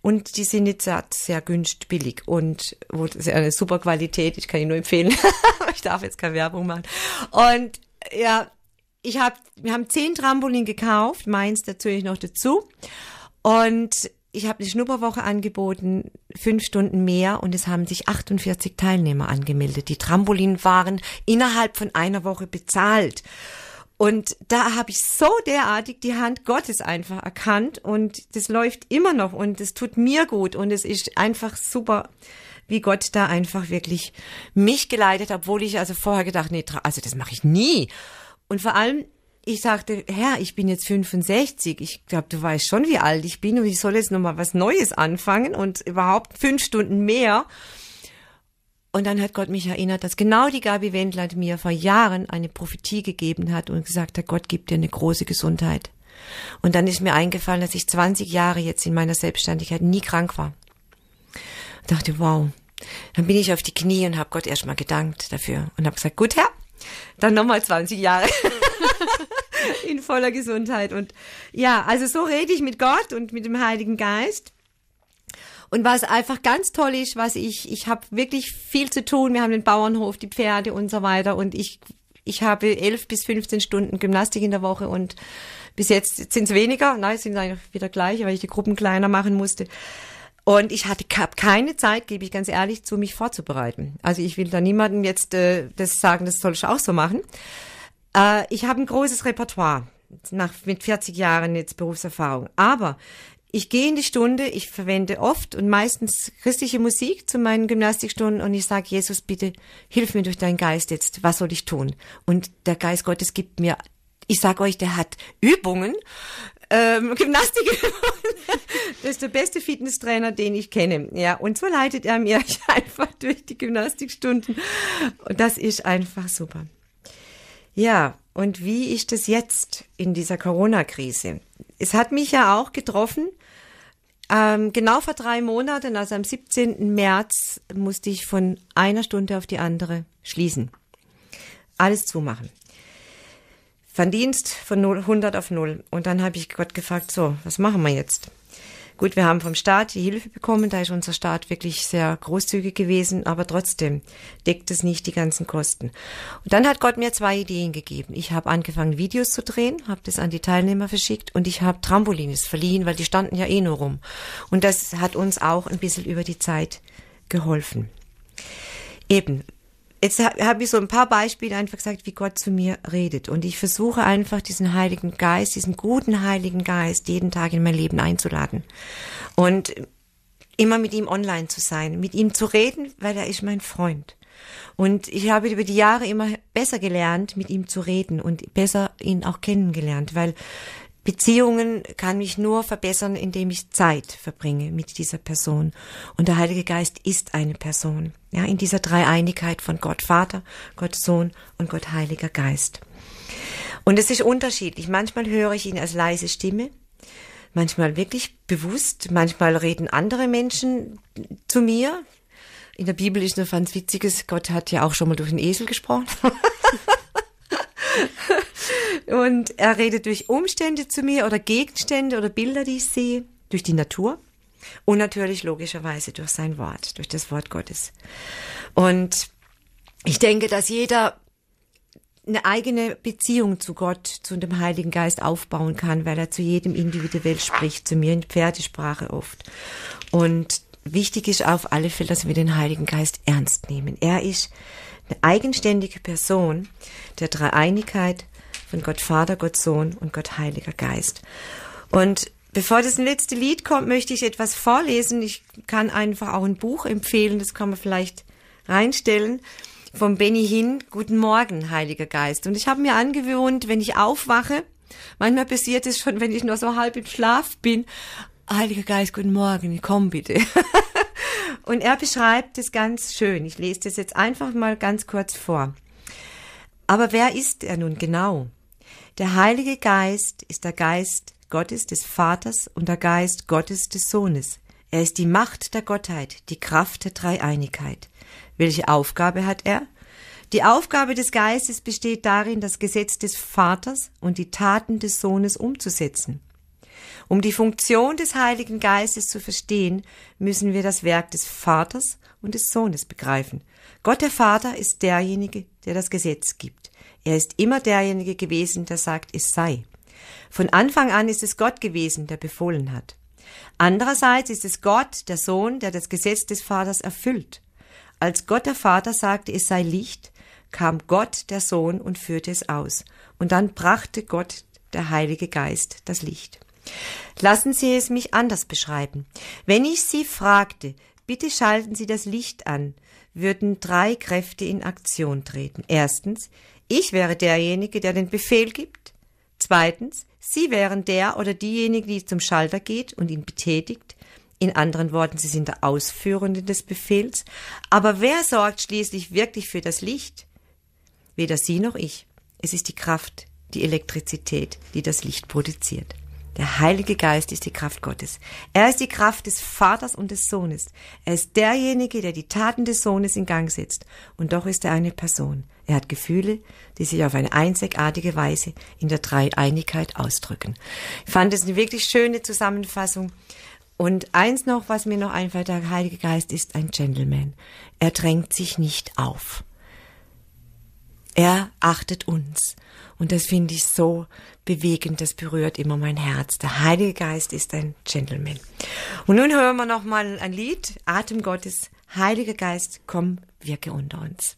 Und die sind jetzt sehr, günstig billig und eine super Qualität. Ich kann ihn nur empfehlen. ich darf jetzt keine Werbung machen. Und ja, ich habe, wir haben zehn Trampolin gekauft, meins natürlich noch dazu. Und ich habe eine Schnupperwoche angeboten, fünf Stunden mehr und es haben sich 48 Teilnehmer angemeldet. Die Trampolin waren innerhalb von einer Woche bezahlt. Und da habe ich so derartig die Hand Gottes einfach erkannt und das läuft immer noch und es tut mir gut und es ist einfach super, wie Gott da einfach wirklich mich geleitet, obwohl ich also vorher gedacht, nee, also das mache ich nie. Und vor allem ich sagte, Herr, ich bin jetzt 65. Ich glaube, du weißt schon, wie alt ich bin und ich soll jetzt nochmal was Neues anfangen und überhaupt fünf Stunden mehr. Und dann hat Gott mich erinnert, dass genau die Gabi Wendland mir vor Jahren eine Prophetie gegeben hat und gesagt hat, Gott gibt dir eine große Gesundheit. Und dann ist mir eingefallen, dass ich 20 Jahre jetzt in meiner Selbstständigkeit nie krank war. Ich dachte, wow. Dann bin ich auf die Knie und habe Gott erstmal gedankt dafür und habe gesagt, gut Herr, dann nochmal 20 Jahre. in voller Gesundheit. Und ja, also so rede ich mit Gott und mit dem Heiligen Geist. Und was einfach ganz toll ist, was ich, ich habe wirklich viel zu tun. Wir haben den Bauernhof, die Pferde und so weiter. Und ich, ich habe elf bis 15 Stunden Gymnastik in der Woche und bis jetzt sind es weniger. Nein, sind eigentlich wieder gleich, weil ich die Gruppen kleiner machen musste. Und ich hatte keine Zeit, gebe ich ganz ehrlich zu, mich vorzubereiten. Also ich will da niemandem jetzt äh, das sagen, das soll ich auch so machen. Äh, ich habe ein großes Repertoire nach mit 40 Jahren jetzt Berufserfahrung. Aber ich gehe in die Stunde, ich verwende oft und meistens christliche Musik zu meinen Gymnastikstunden und ich sage, Jesus, bitte hilf mir durch deinen Geist jetzt, was soll ich tun? Und der Geist Gottes gibt mir, ich sage euch, der hat Übungen, ähm, Gymnastik Das ist der beste Fitnesstrainer, den ich kenne. Ja, und so leitet er mir einfach durch die Gymnastikstunden. Und das ist einfach super. Ja, und wie ist das jetzt in dieser Corona-Krise? Es hat mich ja auch getroffen. Ähm, genau vor drei Monaten, also am 17. März, musste ich von einer Stunde auf die andere schließen. Alles zumachen. Verdienst von 0, 100 auf 0. Und dann habe ich Gott gefragt, so, was machen wir jetzt? Gut, wir haben vom Staat die Hilfe bekommen, da ist unser Staat wirklich sehr großzügig gewesen, aber trotzdem deckt es nicht die ganzen Kosten. Und dann hat Gott mir zwei Ideen gegeben. Ich habe angefangen, Videos zu drehen, habe das an die Teilnehmer verschickt und ich habe Trampolines verliehen, weil die standen ja eh nur rum. Und das hat uns auch ein bisschen über die Zeit geholfen. Eben, jetzt habe ich so ein paar Beispiele einfach gesagt, wie Gott zu mir redet. Und ich versuche einfach diesen Heiligen Geist, diesen guten Heiligen Geist jeden Tag in mein Leben einzuladen. Und immer mit ihm online zu sein, mit ihm zu reden, weil er ist mein Freund. Und ich habe über die Jahre immer besser gelernt, mit ihm zu reden und besser ihn auch kennengelernt, weil Beziehungen kann mich nur verbessern, indem ich Zeit verbringe mit dieser Person. Und der Heilige Geist ist eine Person. Ja, in dieser Dreieinigkeit von Gott Vater, Gott Sohn und Gott Heiliger Geist. Und es ist unterschiedlich. Manchmal höre ich ihn als leise Stimme, manchmal wirklich bewusst, manchmal reden andere Menschen zu mir. In der Bibel ist noch ganz witziges, Gott hat ja auch schon mal durch einen Esel gesprochen. Und er redet durch Umstände zu mir oder Gegenstände oder Bilder, die ich sehe, durch die Natur und natürlich logischerweise durch sein Wort, durch das Wort Gottes. Und ich denke, dass jeder eine eigene Beziehung zu Gott, zu dem Heiligen Geist aufbauen kann, weil er zu jedem individuell spricht, zu mir in Pferdesprache oft. Und wichtig ist auf alle Fälle, dass wir den Heiligen Geist ernst nehmen. Er ist eine eigenständige Person der Dreieinigkeit von Gott Vater, Gott Sohn und Gott Heiliger Geist. Und bevor das letzte Lied kommt, möchte ich etwas vorlesen. Ich kann einfach auch ein Buch empfehlen, das kann man vielleicht reinstellen. Vom Benny Hin, Guten Morgen, Heiliger Geist. Und ich habe mir angewöhnt, wenn ich aufwache, manchmal passiert es schon, wenn ich nur so halb im Schlaf bin, Heiliger Geist, guten Morgen, komm bitte. Und er beschreibt es ganz schön. Ich lese das jetzt einfach mal ganz kurz vor. Aber wer ist er nun genau? Der Heilige Geist ist der Geist Gottes des Vaters und der Geist Gottes des Sohnes. Er ist die Macht der Gottheit, die Kraft der Dreieinigkeit. Welche Aufgabe hat er? Die Aufgabe des Geistes besteht darin, das Gesetz des Vaters und die Taten des Sohnes umzusetzen. Um die Funktion des Heiligen Geistes zu verstehen, müssen wir das Werk des Vaters und des Sohnes begreifen. Gott der Vater ist derjenige, der das Gesetz gibt. Er ist immer derjenige gewesen, der sagt, es sei. Von Anfang an ist es Gott gewesen, der befohlen hat. Andererseits ist es Gott, der Sohn, der das Gesetz des Vaters erfüllt. Als Gott der Vater sagte, es sei Licht, kam Gott, der Sohn, und führte es aus. Und dann brachte Gott, der Heilige Geist, das Licht. Lassen Sie es mich anders beschreiben. Wenn ich Sie fragte, bitte schalten Sie das Licht an, würden drei Kräfte in Aktion treten. Erstens, ich wäre derjenige, der den Befehl gibt. Zweitens, Sie wären der oder diejenige, die zum Schalter geht und ihn betätigt. In anderen Worten, Sie sind der Ausführende des Befehls. Aber wer sorgt schließlich wirklich für das Licht? Weder Sie noch ich. Es ist die Kraft, die Elektrizität, die das Licht produziert. Der Heilige Geist ist die Kraft Gottes. Er ist die Kraft des Vaters und des Sohnes. Er ist derjenige, der die Taten des Sohnes in Gang setzt. Und doch ist er eine Person. Er hat Gefühle, die sich auf eine einzigartige Weise in der Dreieinigkeit ausdrücken. Ich fand es eine wirklich schöne Zusammenfassung. Und eins noch, was mir noch einfällt, der Heilige Geist ist ein Gentleman. Er drängt sich nicht auf. Er achtet uns. Und das finde ich so bewegend, das berührt immer mein Herz. Der Heilige Geist ist ein Gentleman. Und nun hören wir noch mal ein Lied, Atem Gottes, Heiliger Geist, komm, wirke unter uns.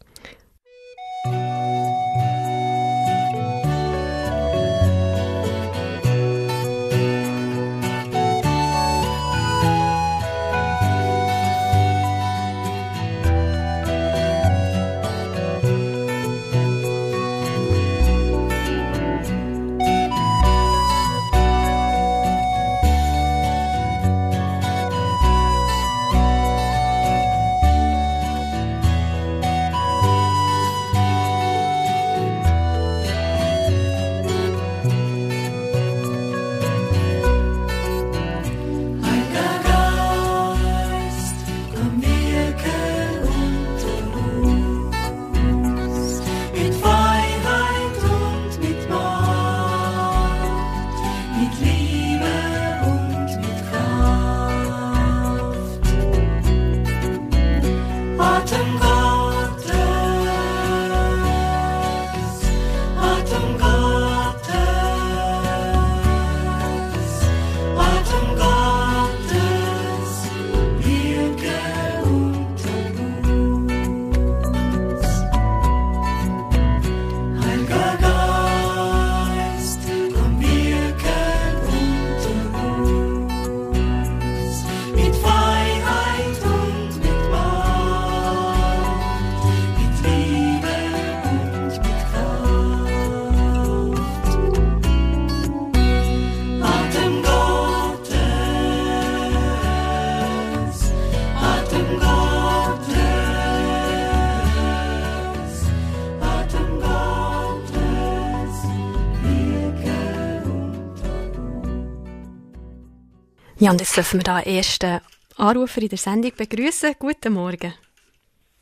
Ja, und jetzt dürfen wir da einen ersten Anrufer in der Sendung begrüßen. Guten Morgen.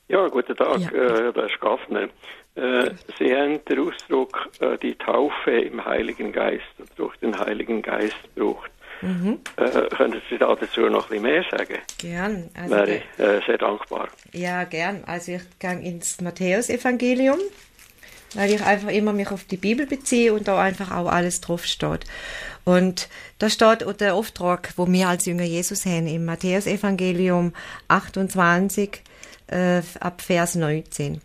Ja, guten Tag,
Ja.
Äh, der ist Gaffner. Äh, Sie haben den Ausdruck äh, die Taufe im Heiligen Geist, durch den Heiligen Geist braucht. Äh, können Sie da dazu noch ein bisschen mehr sagen?
Gern. Also,
Wäre ich äh, sehr dankbar.
Ja, gern. Also ich gehe ins Matthäusevangelium, weil ich einfach immer mich auf die Bibel beziehe und da einfach auch alles drauf steht. Und da steht auch der Auftrag, wo wir als Jünger Jesus haben, im Matthäusevangelium 28 äh, ab Vers 19.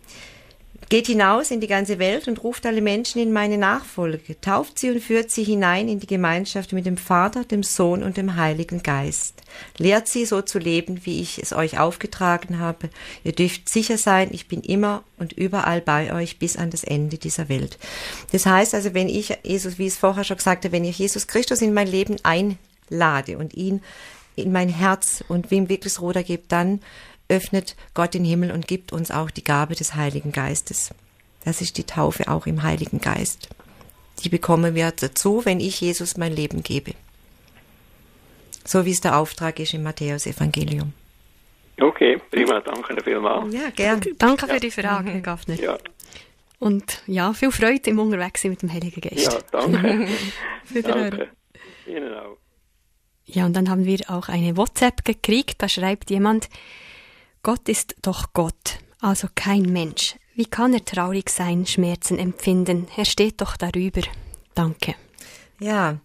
Geht hinaus in die ganze Welt und ruft alle Menschen in meine Nachfolge, tauft sie und führt sie hinein in die Gemeinschaft mit dem Vater, dem Sohn und dem Heiligen Geist. Lehrt sie so zu leben, wie ich es euch aufgetragen habe. Ihr dürft sicher sein, ich bin immer und überall bei euch bis an das Ende dieser Welt. Das heißt also, wenn ich Jesus, wie ich es vorher schon gesagt habe, wenn ich Jesus Christus in mein Leben einlade und ihn in mein Herz und wem wirklich Ruder gibt, dann öffnet Gott den Himmel und gibt uns auch die Gabe des Heiligen Geistes. Das ist die Taufe auch im Heiligen Geist. Die bekommen wir dazu, wenn ich Jesus mein Leben gebe. So wie es der Auftrag ist im Matthäus-Evangelium.
Okay, prima, danke vielmals.
Ja, gern.
Danke für die Frage, Herr Gaffner.
Ja,
Und ja, viel Freude im Unterwegssein mit dem Heiligen Geist.
ja, danke.
Wiederhören.
danke. Ihnen auch.
Ja, und dann haben wir auch eine WhatsApp gekriegt. Da schreibt jemand, Gott ist doch Gott, also kein Mensch. Wie kann er traurig sein, Schmerzen empfinden? Er steht doch darüber. Danke.
Ja,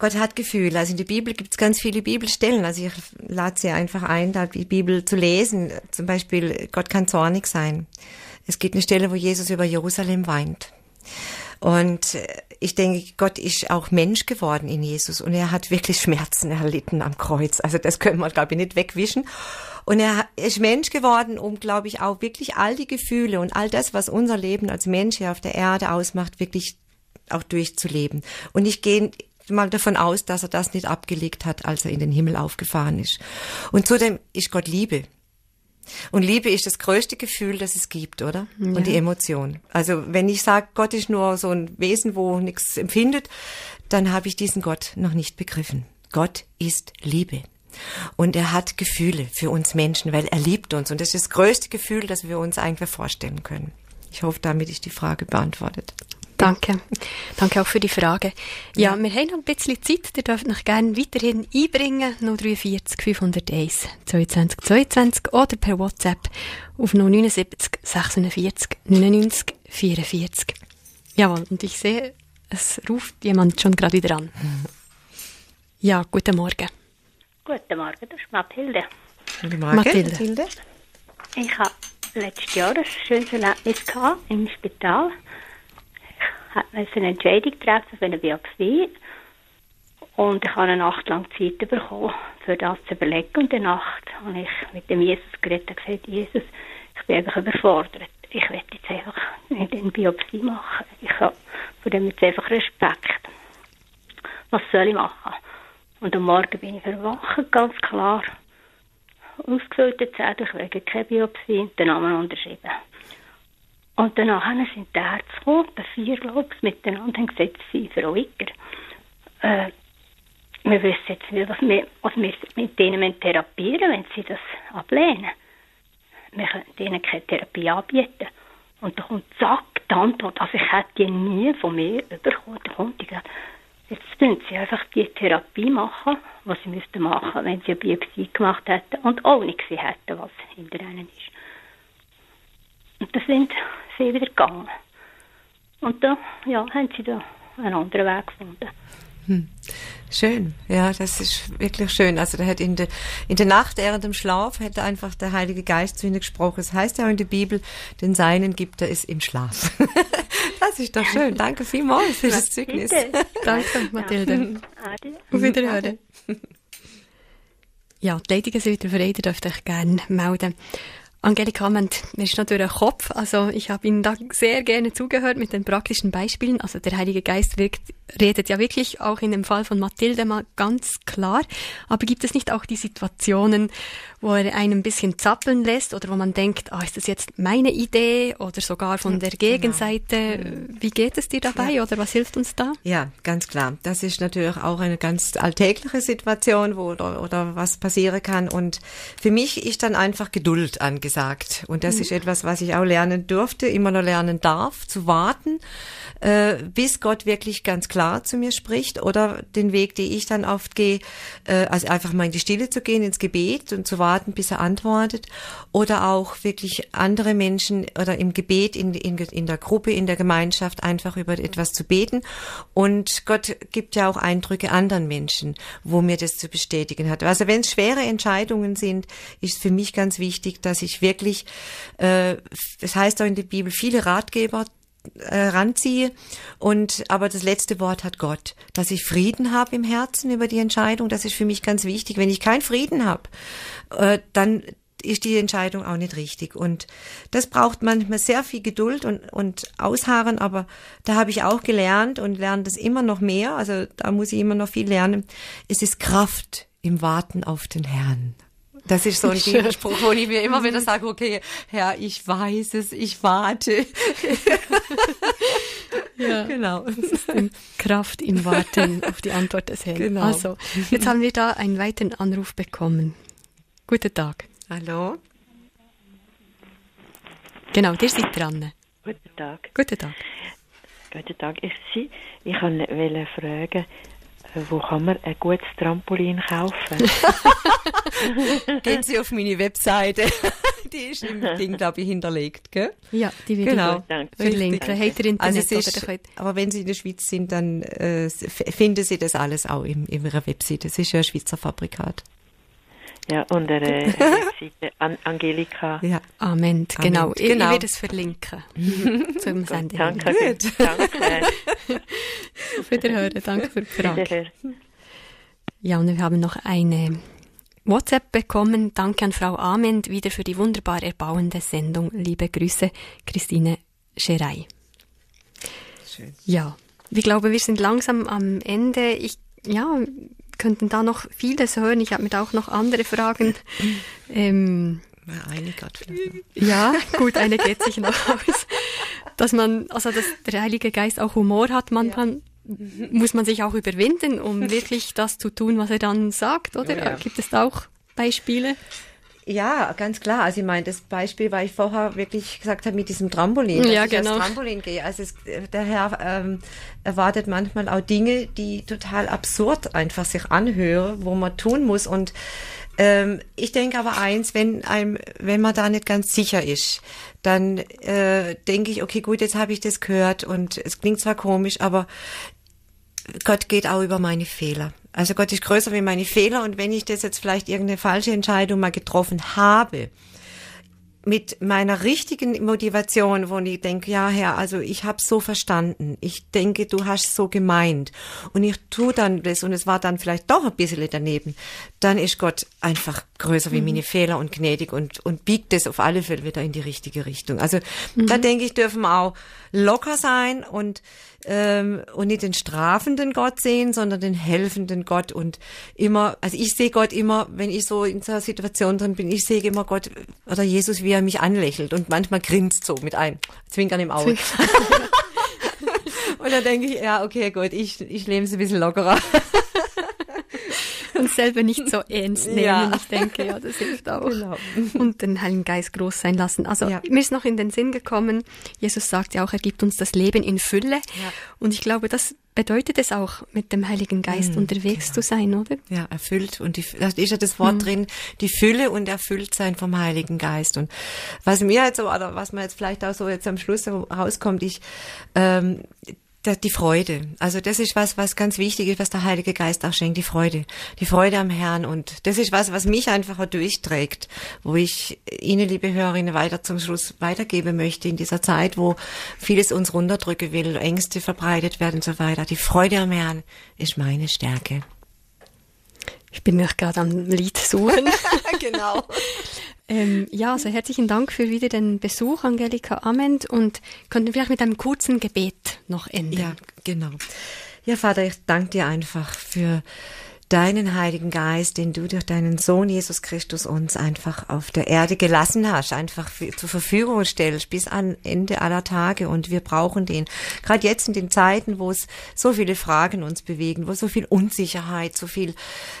Gott hat Gefühle. Also in der Bibel gibt es ganz viele Bibelstellen. Also ich lade Sie einfach ein, da die Bibel zu lesen. Zum Beispiel, Gott kann zornig sein. Es gibt eine Stelle, wo Jesus über Jerusalem weint. Und äh, ich denke, Gott ist auch Mensch geworden in Jesus und er hat wirklich Schmerzen erlitten am Kreuz. Also das können wir, glaube ich, nicht wegwischen. Und er ist Mensch geworden, um, glaube ich, auch wirklich all die Gefühle und all das, was unser Leben als Mensch hier auf der Erde ausmacht, wirklich auch durchzuleben. Und ich gehe mal davon aus, dass er das nicht abgelegt hat, als er in den Himmel aufgefahren ist. Und zudem ist Gott Liebe. Und Liebe ist das größte Gefühl, das es gibt, oder? Und die Emotion. Also wenn ich sage, Gott ist nur so ein Wesen, wo nichts empfindet, dann habe ich diesen Gott noch nicht begriffen. Gott ist Liebe. Und er hat Gefühle für uns Menschen, weil er liebt uns. Und das ist das größte Gefühl, das wir uns eigentlich vorstellen können. Ich hoffe, damit ist die Frage beantwortet.
Danke. Danke auch für die Frage. Ja, wir haben noch ein bisschen Zeit. Ihr dürft noch gerne weiterhin einbringen. 043 501 22 22 oder per WhatsApp auf 079 46 99 44. Jawohl, und ich sehe, es ruft jemand schon gerade wieder an. Ja, guten Morgen.
Guten Morgen, das ist Mathilde.
Guten Morgen,
Mathilde.
Mathilde.
Ich habe letztes Jahr ein schönes Erlebnis gehabt im Spital. Ich musste eine Entscheidung treffen für eine Biopsie. Und ich habe eine Nacht lang Zeit bekommen, für das zu überlegen. Und in der Nacht habe ich mit dem Jesus geredet und gesagt, Jesus, ich bin einfach überfordert. Ich werde jetzt einfach nicht eine Biopsie machen. Ich habe von dem jetzt einfach Respekt. Was soll ich machen? Und am Morgen bin ich verwacht, ganz klar ausgefüllte ich wege keine Biopsie den Namen unterschrieben. Und danach sind die Ärzte gekommen, bei vier, ich, miteinander und gesagt, sie, Frau Wicker, äh, wir wissen jetzt nicht, was wir, was wir mit denen therapieren wenn sie das ablehnen. Wir können ihnen keine Therapie anbieten. Und da kommt zack die Antwort, also ich hätte die nie von mir bekommen. Da kommt die gesagt, Jetzt müssen sie einfach die Therapie machen, was sie müssten machen, wenn sie eine Biopsie gemacht hätten und auch nicht gesehen hätten, was hinter ihnen ist. Und da sind sie wieder gegangen. Und da, ja, haben sie da einen anderen Weg gefunden.
Schön, ja, das ist wirklich schön. Also da hat in der in der Nacht während dem Schlaf hat einfach der Heilige Geist zu ihnen gesprochen. Es heißt ja auch in der Bibel, den Seinen gibt er es im Schlaf. das ist doch schön. Danke vielmals für das Zeugnis.
Bitte.
Danke, Mathilde. Auf Wiederhören. Ja, die Leitungen sind wieder frei, ihr dürft euch gerne melden. Angelika, mir ist durch den Kopf, also ich habe Ihnen da sehr gerne zugehört mit den praktischen Beispielen. Also der Heilige Geist wirkt, redet ja wirklich auch in dem Fall von Mathilde mal ganz klar. Aber gibt es nicht auch die Situationen, wo er einen ein bisschen zappeln lässt oder wo man denkt, ah, ist das jetzt meine Idee oder sogar von der Gegenseite? Wie geht es dir dabei oder was hilft uns da?
Ja, ganz klar. Das ist natürlich auch eine ganz alltägliche Situation, wo oder, oder was passieren kann. Und für mich ist dann einfach Geduld angesagt. Und das ist etwas, was ich auch lernen durfte, immer noch lernen darf, zu warten, äh, bis Gott wirklich ganz klar zu mir spricht oder den Weg, den ich dann oft gehe, äh, also einfach mal in die Stille zu gehen, ins Gebet und zu warten, bis er antwortet oder auch wirklich andere Menschen oder im Gebet in, in, in der Gruppe, in der Gemeinschaft einfach über etwas zu beten. Und Gott gibt ja auch Eindrücke anderen Menschen, wo mir das zu bestätigen hat. Also wenn es schwere Entscheidungen sind, ist für mich ganz wichtig, dass ich wirklich, äh, das heißt auch in der Bibel, viele Ratgeber ranziehe. Und aber das letzte Wort hat Gott, dass ich Frieden habe im Herzen über die Entscheidung. Das ist für mich ganz wichtig. Wenn ich keinen Frieden habe, äh, dann ist die Entscheidung auch nicht richtig. Und das braucht manchmal sehr viel Geduld und, und Ausharren, aber da habe ich auch gelernt und lerne das immer noch mehr. Also da muss ich immer noch viel lernen. Es ist Kraft im Warten auf den Herrn. Das ist so ein Bibelspruch, wo ich mir immer wieder sage, okay, Herr, ich weiß es, ich warte.
Ja.
Genau.
Kraft im Warten auf die Antwort des Herrn.
Genau.
Also, jetzt haben wir da einen weiteren Anruf bekommen. Guten Tag.
Hallo?
Genau, der seid dran.
Guten Tag.
Guten Tag.
Guten Tag. Ich, Sie, ich wollte fragen, wo kann man ein gutes Trampolin kaufen?
Gehen Sie auf meine Webseite. Die ist im Ding, glaube ich, hinterlegt, gell?
Ja, die wird
Genau.
verlinken. Habt ihr
Also
Internet
es ist,
oder könnt-
aber wenn Sie in der Schweiz sind, dann äh, finden Sie das alles auch in, in Ihrer Webseite. Es ist ja ein Schweizer Fabrikat.
Ja, äh, eine Webseite An Angelika.
Ja.
Amen, genau. Ich,
genau.
ich werde es verlinken. Zum Senden.
Danke. Danke.
Auf Wiederhören. Danke für die Frage.
Wiederhören.
Ja, und wir haben noch eine WhatsApp bekommen. Danke an Frau Ament wieder für die wunderbar erbauende Sendung. Liebe Grüße, Christine Scherei.
Schön.
Ja, ich glaube, wir sind langsam am Ende. Ich, ja, könnten da noch vieles hören. Ich habe mir da auch noch andere Fragen. Ähm,
eine gerade vielleicht noch.
ja, gut, eine geht sich noch aus. Dass man, also dass der Heilige Geist auch Humor hat, manchmal muss man sich auch überwinden, um wirklich das zu tun, was er dann sagt, oder?
Ja, ja.
Gibt es da auch Beispiele?
Ja, ganz klar. Also ich meine, das Beispiel, weil ich vorher wirklich gesagt habe mit diesem Trampolin,
Ja,
dass ich
genau.
aufs Trampolin gehe. Also es, der Herr ähm, erwartet manchmal auch Dinge, die total absurd einfach sich anhören, wo man tun muss. Und ähm, ich denke aber eins, wenn einem, wenn man da nicht ganz sicher ist, dann äh, denke ich, okay, gut, jetzt habe ich das gehört und es klingt zwar komisch, aber Gott geht auch über meine Fehler. Also Gott ist größer wie meine Fehler und wenn ich das jetzt vielleicht irgendeine falsche Entscheidung mal getroffen habe, mit meiner richtigen Motivation, wo ich denke, ja Herr, also ich habe so verstanden, ich denke, du hast so gemeint. Und ich tu dann das und es war dann vielleicht doch ein bisschen daneben, dann ist Gott einfach größer wie meine Fehler und gnädig und, und biegt das auf alle Fälle wieder in die richtige Richtung. Also da denke ich, dürfen wir auch locker sein und ähm, und nicht den strafenden Gott sehen, sondern den helfenden Gott und immer, also ich sehe Gott immer, wenn ich so in so einer Situation drin bin, ich sehe immer Gott oder Jesus, wie er mich anlächelt und manchmal grinst so mit ein Zwinkern im Auge. und dann denke ich, ja, okay, gut, ich, ich lebe es ein bisschen lockerer.
Und selber nicht so ernst nehmen.
Ja.
Ich denke, ja, das hilft auch.
Genau.
Und den Heiligen Geist groß sein lassen. Also
Ja.
mir ist noch in den Sinn gekommen, Jesus sagt ja auch, er gibt uns das Leben in Fülle.
Ja.
Und ich glaube, das bedeutet es auch, mit dem Heiligen Geist
Mhm,
unterwegs
genau.
zu sein, oder?
Ja, erfüllt. Und die, da ist ja das Wort drin, die Fülle und erfüllt sein vom Heiligen Geist. Und was mir jetzt so, oder was mir jetzt vielleicht auch so jetzt am Schluss rauskommt, ich, ähm, die Freude. Also das ist was, was ganz wichtig ist, was der Heilige Geist auch schenkt, die Freude. Die Freude am Herrn. Und das ist was, was mich einfach durchträgt, wo ich Ihnen, liebe Hörerinnen, weiter zum Schluss weitergeben möchte in dieser Zeit, wo vieles uns runterdrücken will, Ängste verbreitet werden und so weiter. Die Freude am Herrn ist meine Stärke.
Ich bin mich gerade am Lied suchen.
genau.
ähm, ja, also herzlichen Dank für wieder den Besuch, Angelika Ament. Und könnten wir vielleicht mit einem kurzen Gebet noch enden?
Ja, genau. Ja, Vater, ich danke dir einfach für deinen Heiligen Geist, den du durch deinen Sohn Jesus Christus uns einfach auf der Erde gelassen hast, einfach für, zur Verfügung stellst bis an Ende aller Tage. Und wir brauchen den. Gerade jetzt in den Zeiten, wo es so viele Fragen uns bewegen, wo so viel Unsicherheit, so viel,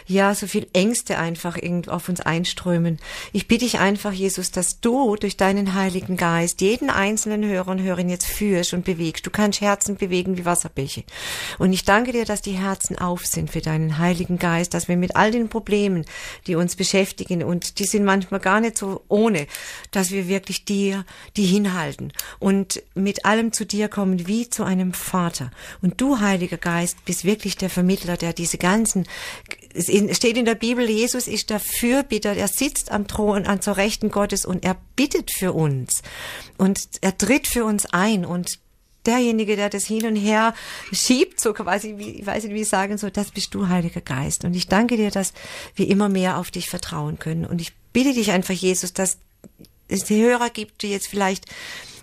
ja, so viel Ängste einfach irgendwo auf uns einströmen. Ich bitte dich einfach, Jesus, dass du durch deinen Heiligen Geist jeden einzelnen Hörer und Hörerin jetzt führst und bewegst. Du kannst Herzen bewegen wie Wasserbäche. Und ich danke dir, dass die Herzen auf sind für deinen Heiligen Geist, dass wir mit all den Problemen, die uns beschäftigen, und die sind manchmal gar nicht so ohne, dass wir wirklich dir die hinhalten und mit allem zu dir kommen wie zu einem Vater. Und du, Heiliger Geist, bist wirklich der Vermittler, der diese ganzen, es steht in der Bibel, Jesus ist der Fürbitter, er sitzt am Thron an zur Rechten Gottes und er bittet für uns und er tritt für uns ein und derjenige, der das hin und her schiebt, so quasi, wie, ich weiß nicht, wie ich sagen soll, das bist du, Heiliger Geist. Und ich danke dir, dass wir immer mehr auf dich vertrauen können. Und ich bitte dich einfach, Jesus, dass es die Hörer gibt, die jetzt vielleicht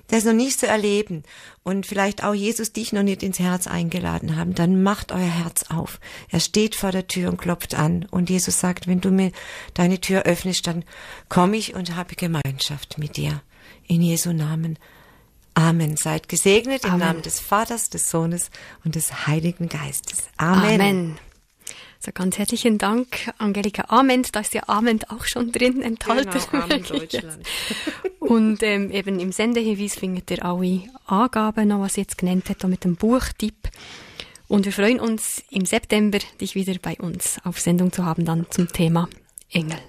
das noch nicht so erleben und vielleicht auch Jesus dich noch nicht ins Herz eingeladen haben, dann macht euer Herz auf. Er steht vor der Tür und klopft an und Jesus sagt, wenn du mir deine Tür öffnest, dann komme ich und habe Gemeinschaft mit dir. In Jesu Namen. Amen. Seid gesegnet im
Amen.
Namen des Vaters, des Sohnes und des Heiligen Geistes. Amen.
Amen. So ganz herzlichen Dank, Angelika Amen. Da ist ja Amen auch schon drin enthalten.
Genau, Amen. Deutschland.
Und ähm, eben im Sendehinweis findet ihr alle Angaben noch, was ich jetzt genannt hat, mit dem Buchtipp. Und wir freuen uns im September, dich wieder bei uns auf Sendung zu haben, dann zum Thema Engel.